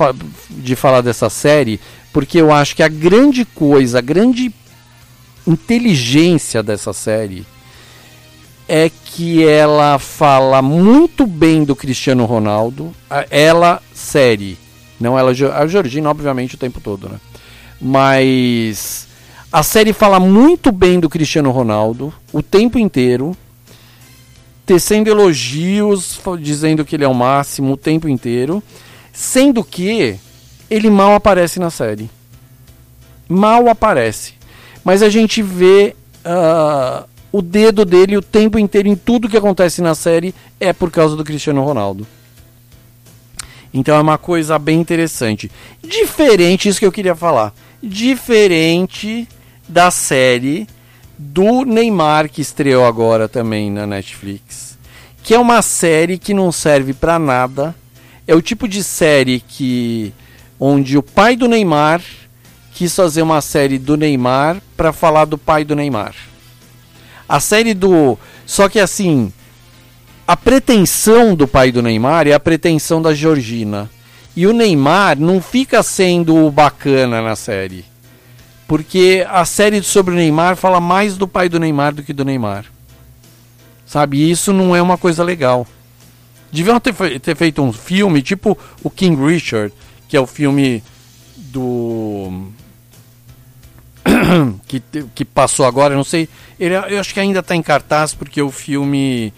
de falar dessa série, porque eu acho que a grande coisa, a grande inteligência dessa série é que ela fala muito bem do Cristiano Ronaldo, ela série, não ela a Georgina obviamente o tempo todo, né? Mas a série fala muito bem do Cristiano Ronaldo o tempo inteiro, tecendo elogios, dizendo que ele é o máximo o tempo inteiro, sendo que ele mal aparece na série. Mal aparece. Mas a gente vê uh, o dedo dele o tempo inteiro em tudo que acontece na série é por causa do Cristiano Ronaldo. Então é uma coisa bem interessante. Diferente, isso que eu queria falar. Diferente da série do Neymar que estreou agora também na Netflix, que é uma série que não serve para nada. É o tipo de série que onde o pai do Neymar quis fazer uma série do Neymar para falar do pai do Neymar. A série do só que assim, a pretensão do pai do Neymar é a pretensão da Georgina. E o Neymar não fica sendo bacana na série. Porque a série sobre o Neymar fala mais do pai do Neymar do que do Neymar. Sabe? E isso não é uma coisa legal. Deviam ter, fe ter feito um filme tipo o King Richard, que é o filme do. <clears throat> que, que passou agora, eu não sei. Ele, eu acho que ainda está em cartaz porque o filme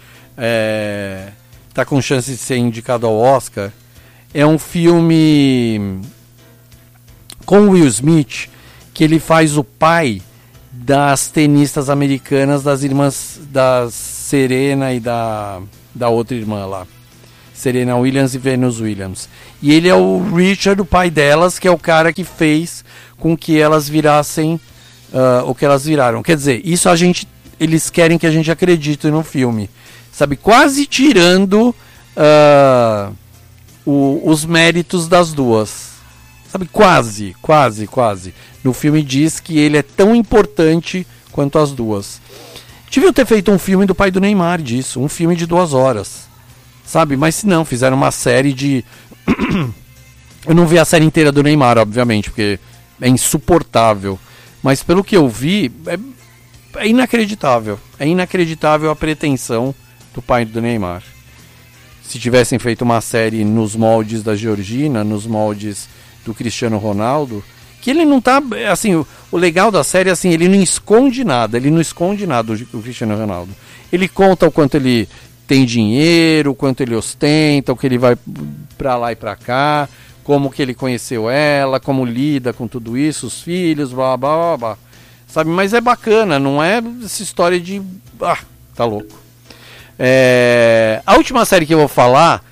está é, com chance de ser indicado ao Oscar. É um filme com Will Smith que ele faz o pai das tenistas americanas, das irmãs da Serena e da, da outra irmã lá. Serena Williams e Venus Williams. E ele é o Richard, o pai delas, que é o cara que fez com que elas virassem uh, o que elas viraram. Quer dizer, isso a gente. Eles querem que a gente acredite no filme. Sabe? Quase tirando uh, o, os méritos das duas. Sabe, quase, quase, quase. No filme diz que ele é tão importante quanto as duas. Tive ter feito um filme do pai do Neymar disso, um filme de duas horas. Sabe, mas se não, fizeram uma série de. Eu não vi a série inteira do Neymar, obviamente, porque é insuportável. Mas pelo que eu vi, é, é inacreditável. É inacreditável a pretensão do pai do Neymar. Se tivessem feito uma série nos moldes da Georgina, nos moldes do Cristiano Ronaldo, que ele não tá, assim, o, o legal da série, assim, ele não esconde nada, ele não esconde nada o, o Cristiano Ronaldo. Ele conta o quanto ele tem dinheiro, quanto ele ostenta, o que ele vai para lá e para cá, como que ele conheceu ela, como lida com tudo isso, os filhos, blá blá blá, blá. sabe? Mas é bacana, não é essa história de, ah, tá louco. É... A última série que eu vou falar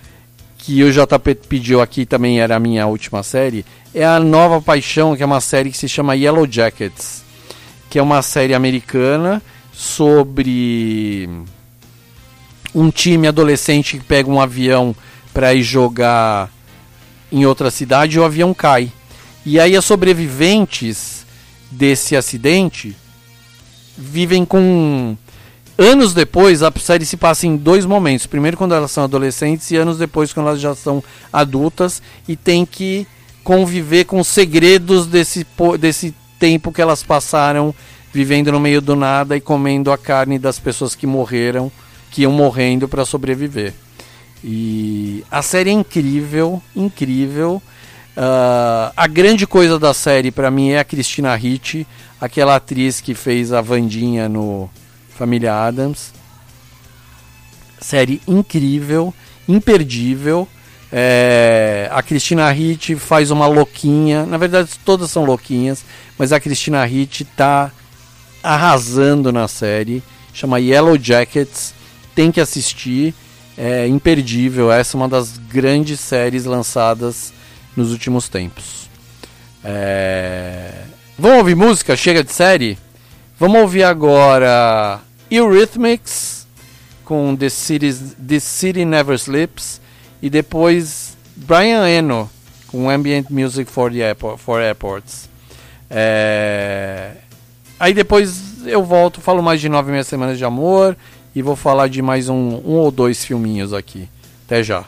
que o JP pediu aqui também era a minha última série, é a Nova Paixão, que é uma série que se chama Yellow Jackets, que é uma série americana sobre um time adolescente que pega um avião para ir jogar em outra cidade e o avião cai. E aí as sobreviventes desse acidente vivem com Anos depois, a série se passa em dois momentos. Primeiro, quando elas são adolescentes, e anos depois, quando elas já são adultas e tem que conviver com os segredos desse, desse tempo que elas passaram vivendo no meio do nada e comendo a carne das pessoas que morreram, que iam morrendo para sobreviver. E a série é incrível, incrível. Uh, a grande coisa da série para mim é a Christina Ricci, aquela atriz que fez a Vandinha no Família Adams. Série incrível, imperdível. É, a Cristina Ricci faz uma louquinha, na verdade todas são louquinhas, mas a Cristina Ricci tá arrasando na série. Chama Yellow Jackets, tem que assistir, é imperdível. Essa é uma das grandes séries lançadas nos últimos tempos. É... Vamos ouvir música? Chega de série? Vamos ouvir agora Eurythmics com The, Cities, The City Never Sleeps e depois Brian Eno com Ambient Music for, the airport, for Airports. É... Aí depois eu volto, falo mais de nove meia semanas de amor e vou falar de mais um, um ou dois filminhos aqui. Até já.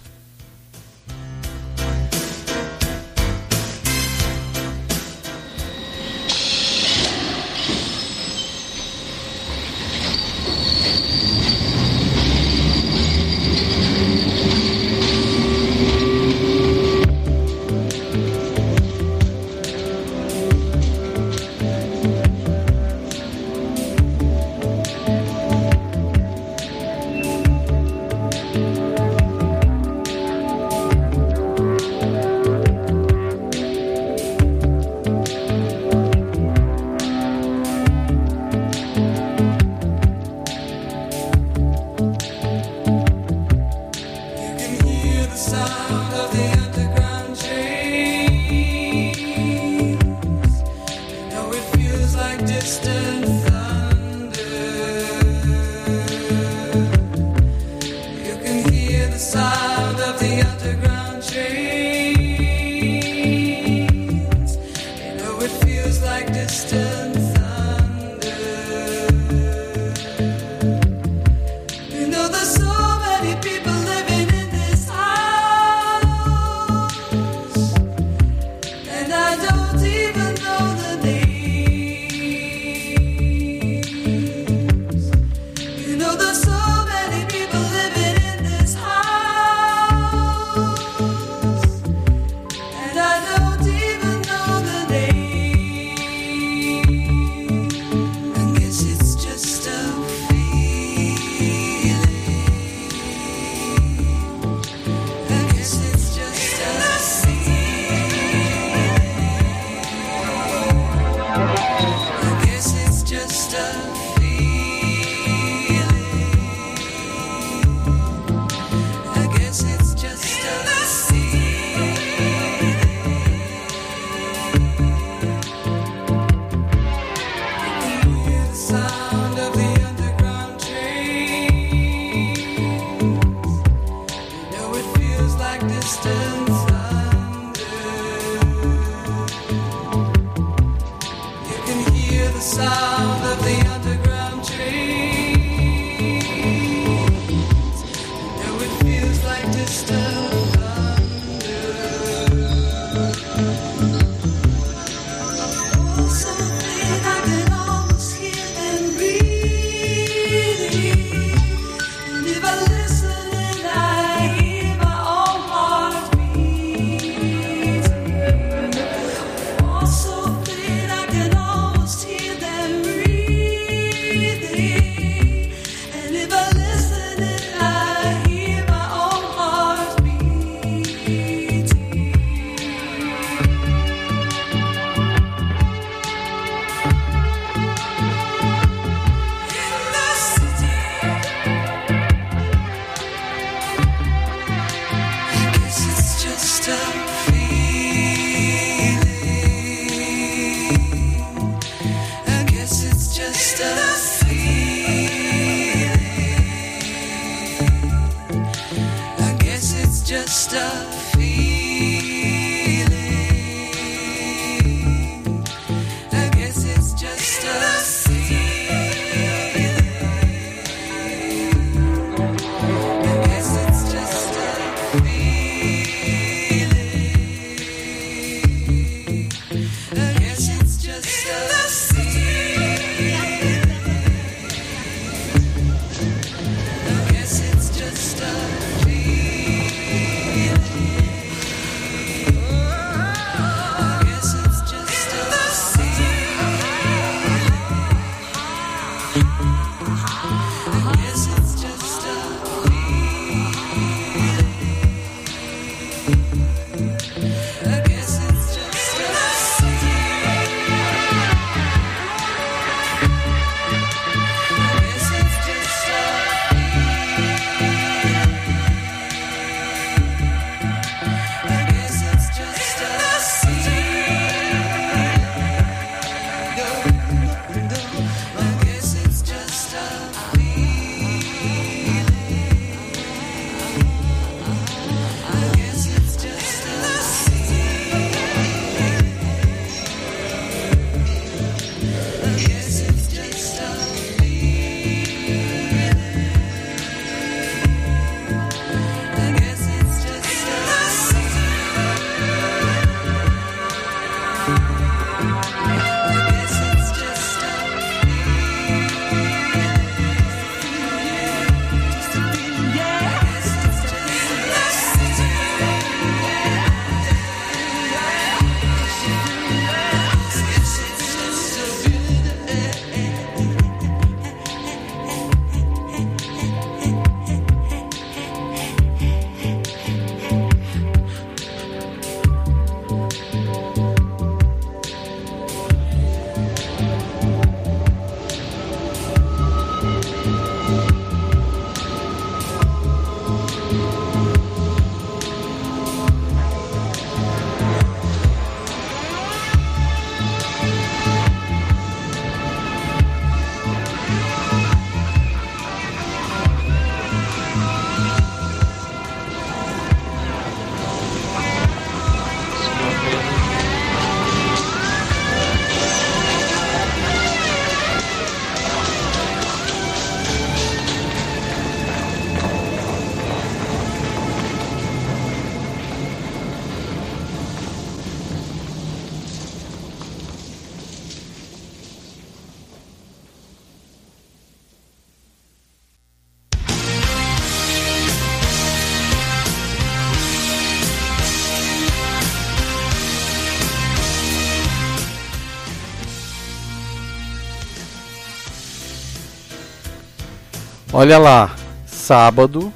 Olha lá, sábado,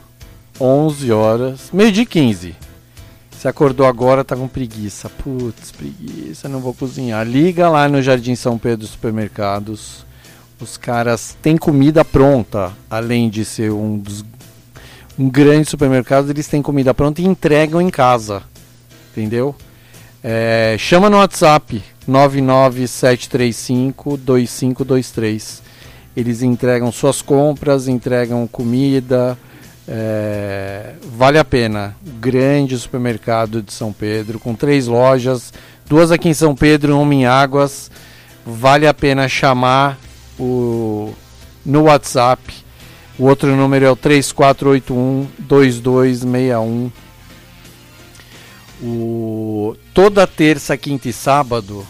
11 horas, meio de 15. Você acordou agora, tá com preguiça. Putz, preguiça, não vou cozinhar. Liga lá no Jardim São Pedro Supermercados. Os caras têm comida pronta, além de ser um dos um grande supermercado, eles têm comida pronta e entregam em casa. Entendeu? É, chama no WhatsApp 99735 2523. Eles entregam suas compras, entregam comida. É, vale a pena. Grande supermercado de São Pedro, com três lojas, duas aqui em São Pedro, uma em Águas. Vale a pena chamar o, no WhatsApp. O outro número é o 3481 2261. O, toda terça, quinta e sábado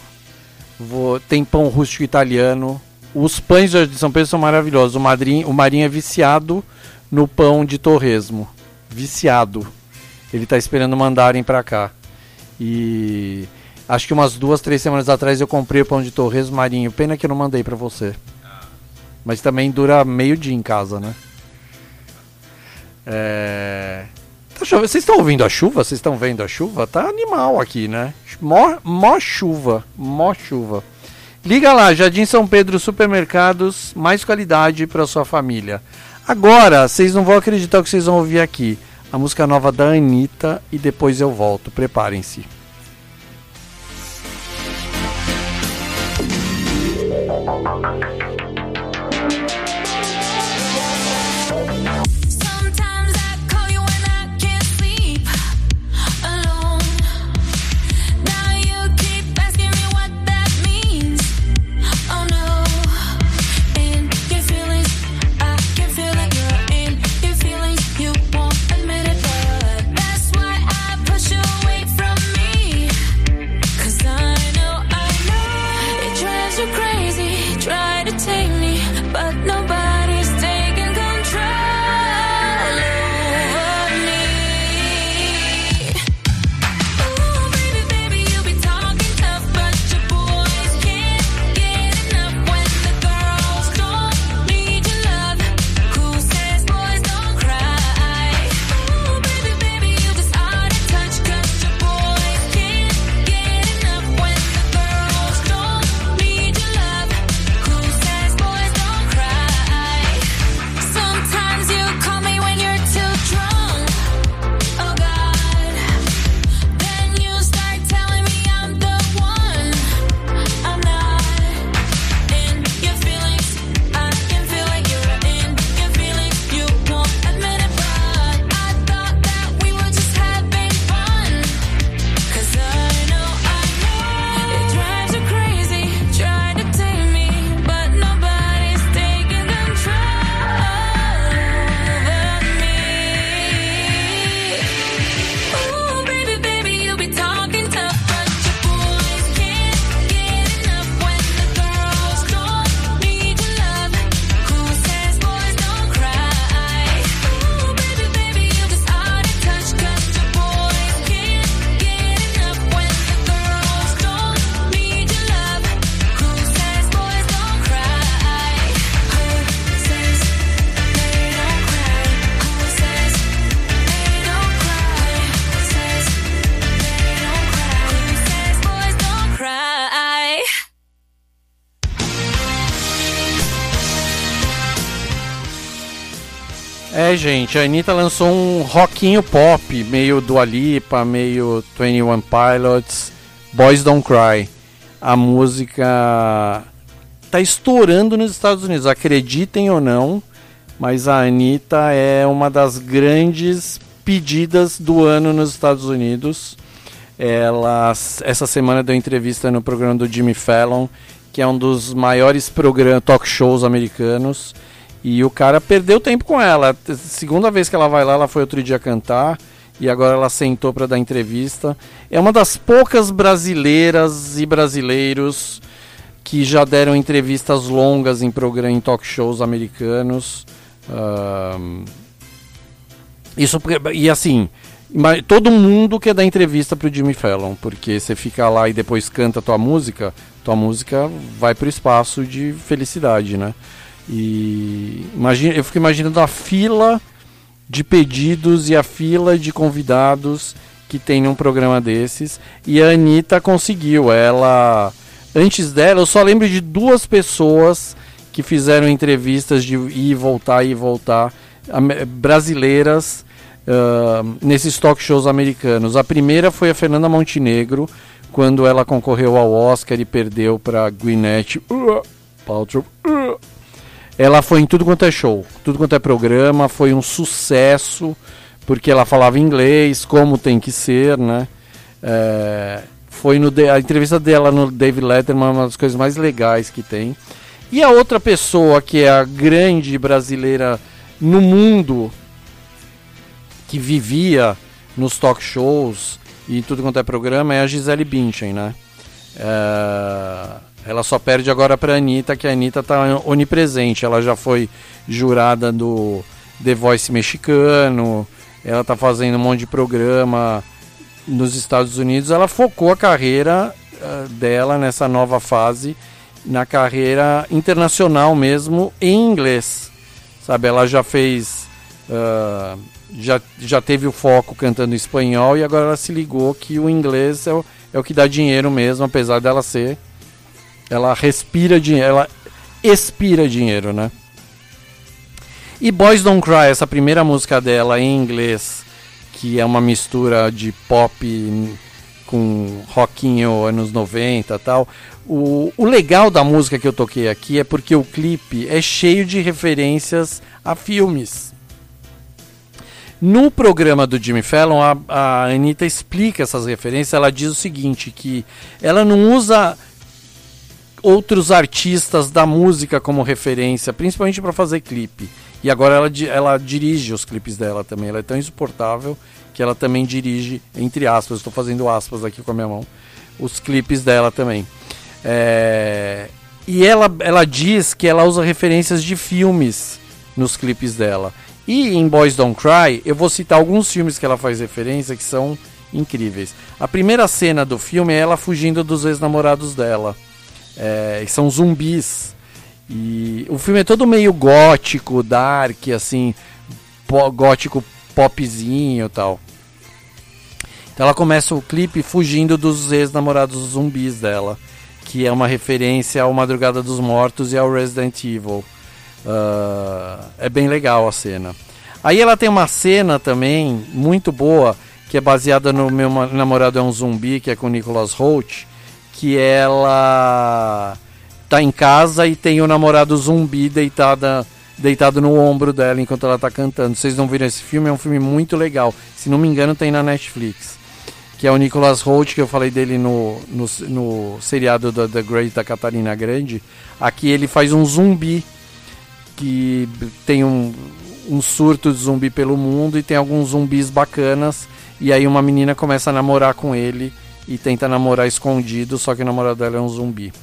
vou, tem pão rústico italiano os pães de São Pedro são maravilhosos. O, madrinho, o Marinho é viciado no pão de torresmo. Viciado. Ele está esperando mandarem para cá. E acho que umas duas, três semanas atrás eu comprei o pão de torresmo Marinho. Pena que eu não mandei para você. Mas também dura meio dia em casa, né? É... Tá Vocês estão ouvindo a chuva? Vocês estão vendo a chuva? Tá animal aqui, né? Mó, mó chuva. Mó chuva. Liga lá, Jardim São Pedro Supermercados, mais qualidade para sua família. Agora, vocês não vão acreditar o que vocês vão ouvir aqui. A música nova da Anitta e depois eu volto. Preparem-se. Gente, a Anitta lançou um rockinho pop, meio Dua Lipa, meio 21 Pilots, Boys Don't Cry. A música tá estourando nos Estados Unidos, acreditem ou não, mas a Anitta é uma das grandes pedidas do ano nos Estados Unidos. Ela essa semana deu entrevista no programa do Jimmy Fallon, que é um dos maiores programas talk shows americanos. E o cara perdeu tempo com ela. Segunda vez que ela vai lá, ela foi outro dia cantar. E agora ela sentou para dar entrevista. É uma das poucas brasileiras e brasileiros que já deram entrevistas longas em programa em talk shows americanos. Uh, isso e assim, todo mundo quer dar entrevista pro Jimmy Fallon, porque você fica lá e depois canta tua música, tua música vai pro espaço de felicidade, né? E imagina, eu fico imaginando a fila de pedidos e a fila de convidados que tem um programa desses. E a Anitta conseguiu. Ela. Antes dela, eu só lembro de duas pessoas que fizeram entrevistas de ir e voltar e voltar. Brasileiras uh, nesses talk shows americanos. A primeira foi a Fernanda Montenegro, quando ela concorreu ao Oscar e perdeu para Gwyneth uh, Paltrow. Uh. Ela foi em tudo quanto é show, tudo quanto é programa, foi um sucesso, porque ela falava inglês, como tem que ser, né? É, foi no a entrevista dela no David Letterman uma das coisas mais legais que tem. E a outra pessoa que é a grande brasileira no mundo que vivia nos talk shows e tudo quanto é programa é a Gisele Bündchen, né? É, ela só perde agora para a Anitta, que a Anitta está onipresente. Ela já foi jurada do The Voice mexicano, ela está fazendo um monte de programa nos Estados Unidos. Ela focou a carreira uh, dela nessa nova fase, na carreira internacional mesmo, em inglês. Sabe, ela já fez. Uh, já, já teve o foco cantando espanhol e agora ela se ligou que o inglês é o, é o que dá dinheiro mesmo, apesar dela ser. Ela respira dinheiro, ela expira dinheiro, né? E Boys Don't Cry, essa primeira música dela em inglês, que é uma mistura de pop com rockinho anos 90 tal. O, o legal da música que eu toquei aqui é porque o clipe é cheio de referências a filmes. No programa do Jimmy Fallon, a, a Anitta explica essas referências. Ela diz o seguinte: que ela não usa outros artistas da música como referência, principalmente para fazer clipe. E agora ela, ela dirige os clipes dela também. Ela é tão insuportável que ela também dirige, entre aspas, estou fazendo aspas aqui com a minha mão, os clipes dela também. É... E ela, ela diz que ela usa referências de filmes nos clipes dela. E em Boys Don't Cry, eu vou citar alguns filmes que ela faz referência que são incríveis. A primeira cena do filme é ela fugindo dos ex-namorados dela. É, são zumbis. E o filme é todo meio gótico, dark, assim, po gótico popzinho e tal. Então ela começa o clipe fugindo dos ex-namorados zumbis dela, que é uma referência ao Madrugada dos Mortos e ao Resident Evil. Uh, é bem legal a cena. Aí ela tem uma cena também muito boa, que é baseada no Meu Namorado é um Zumbi, que é com Nicholas Holt, que ela tá em casa e tem o namorado zumbi deitada, deitado no ombro dela enquanto ela tá cantando. Vocês não viram esse filme? É um filme muito legal. Se não me engano, tem na Netflix. Que é o Nicholas Holt, que eu falei dele no, no, no seriado da The Great da Catarina Grande. Aqui ele faz um zumbi que tem um, um surto de zumbi pelo mundo e tem alguns zumbis bacanas. E aí uma menina começa a namorar com ele e tenta namorar escondido, só que o namorado dela é um zumbi.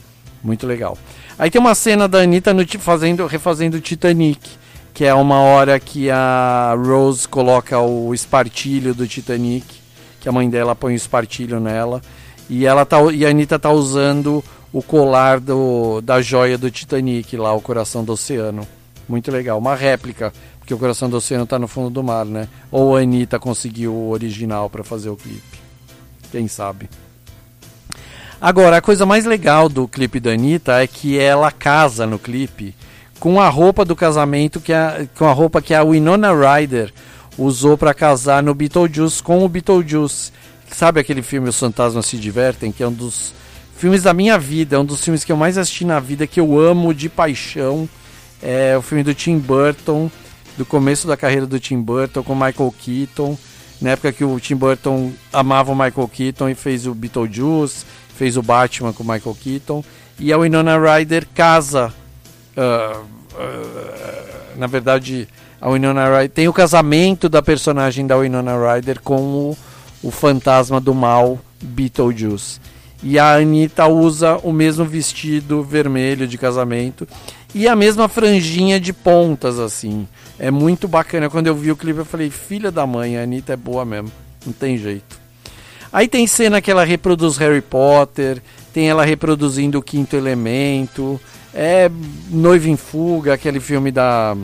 Muito legal. Aí tem uma cena da Anitta no, fazendo, refazendo Titanic, que é uma hora que a Rose coloca o espartilho do Titanic, que a mãe dela põe o espartilho nela, e, ela tá, e a Anitta tá usando o colar do, da joia do Titanic, lá, o coração do oceano. Muito legal. Uma réplica, porque o Coração do Oceano está no fundo do mar, né? Ou a Anitta conseguiu o original para fazer o clipe. Quem sabe? Agora, a coisa mais legal do clipe da Anitta é que ela casa no clipe com a roupa do casamento, que é, com a roupa que a Winona Ryder usou para casar no Beetlejuice com o Beetlejuice. Sabe aquele filme Os Fantasmas Se Divertem, que é um dos filmes da minha vida, é um dos filmes que eu mais assisti na vida, que eu amo de paixão. É o filme do Tim Burton, do começo da carreira do Tim Burton com Michael Keaton. Na época que o Tim Burton amava o Michael Keaton e fez o Beetlejuice, fez o Batman com o Michael Keaton. E a Winona Ryder casa. Uh, uh, na verdade, a Winona Ryder tem o casamento da personagem da Winona Ryder com o, o fantasma do mal Beetlejuice. E a Anitta usa o mesmo vestido vermelho de casamento e a mesma franjinha de pontas, assim. É muito bacana. Quando eu vi o clipe, eu falei: filha da mãe, a Anitta é boa mesmo. Não tem jeito. Aí tem cena que ela reproduz Harry Potter, tem ela reproduzindo o Quinto Elemento, É Noiva em Fuga, aquele filme da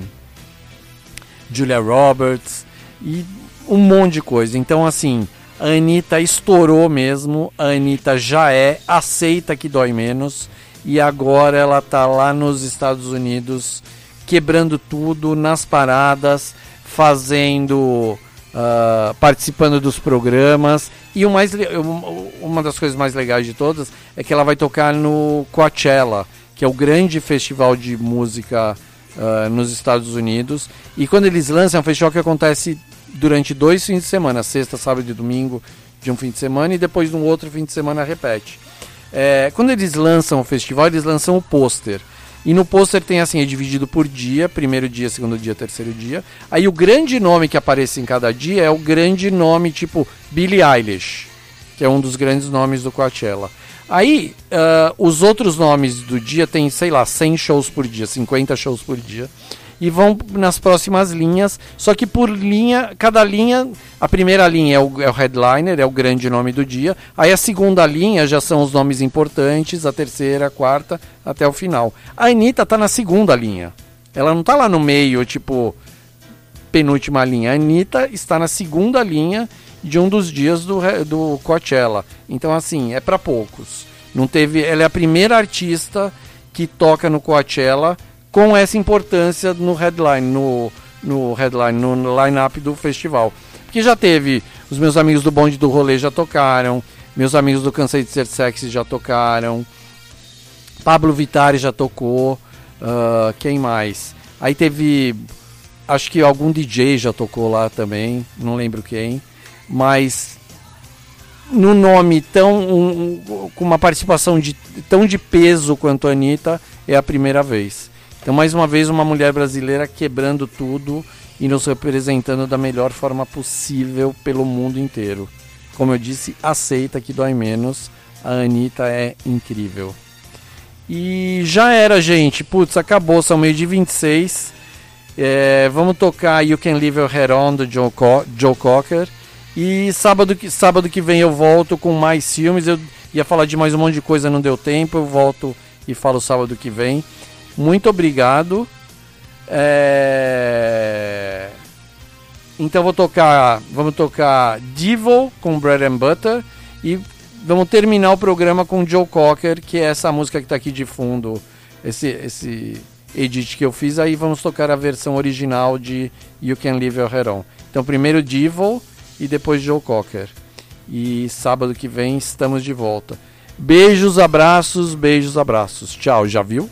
Julia Roberts e um monte de coisa. Então, assim, a Anitta estourou mesmo, a Anitta já é, aceita que dói menos e agora ela tá lá nos Estados Unidos quebrando tudo nas paradas, fazendo. Uh, participando dos programas e o mais, uma das coisas mais legais de todas é que ela vai tocar no Coachella, que é o grande festival de música uh, nos Estados Unidos. E quando eles lançam, é um festival que acontece durante dois fins de semana, sexta, sábado e domingo de um fim de semana, e depois no outro fim de semana repete. É, quando eles lançam o festival, eles lançam o pôster. E no pôster tem assim, é dividido por dia, primeiro dia, segundo dia, terceiro dia. Aí o grande nome que aparece em cada dia é o grande nome tipo Billie Eilish, que é um dos grandes nomes do Coachella. Aí, uh, os outros nomes do dia tem, sei lá, 100 shows por dia, 50 shows por dia. E vão nas próximas linhas, só que por linha, cada linha, a primeira linha é o, é o headliner, é o grande nome do dia. Aí a segunda linha já são os nomes importantes, a terceira, a quarta, até o final. A Anitta tá na segunda linha. Ela não tá lá no meio, tipo, penúltima linha. A Anitta está na segunda linha de um dos dias do, do Coachella. Então, assim, é para poucos. Não teve, ela é a primeira artista que toca no Coachella com essa importância no headline, no, no headline, no, line-up do festival. Porque já teve, os meus amigos do Bonde do Rolê já tocaram, meus amigos do Cansei de Ser Sexy já tocaram, Pablo Vitari já tocou, uh, quem mais? Aí teve, acho que algum DJ já tocou lá também, não lembro quem mas no nome tão um, com uma participação de, tão de peso quanto a Anitta é a primeira vez. Então mais uma vez uma mulher brasileira quebrando tudo e nos representando da melhor forma possível pelo mundo inteiro. Como eu disse, aceita que dói menos. A Anitta é incrível. E já era, gente. Putz, acabou, são meio de 26. É, vamos tocar You Can Leave Your Head On do Joe, Co Joe Cocker. E sábado que, sábado que vem eu volto com mais filmes. Eu ia falar de mais um monte de coisa, não deu tempo. Eu volto e falo sábado que vem. Muito obrigado. É... Então vou tocar, vamos tocar Devil com Bread and Butter e vamos terminar o programa com Joe Cocker, que é essa música que está aqui de fundo, esse esse edit que eu fiz. Aí vamos tocar a versão original de You Can Leave Your Head On. Então primeiro Devil e depois Joe Cocker. E sábado que vem estamos de volta. Beijos, abraços, beijos, abraços. Tchau, já viu?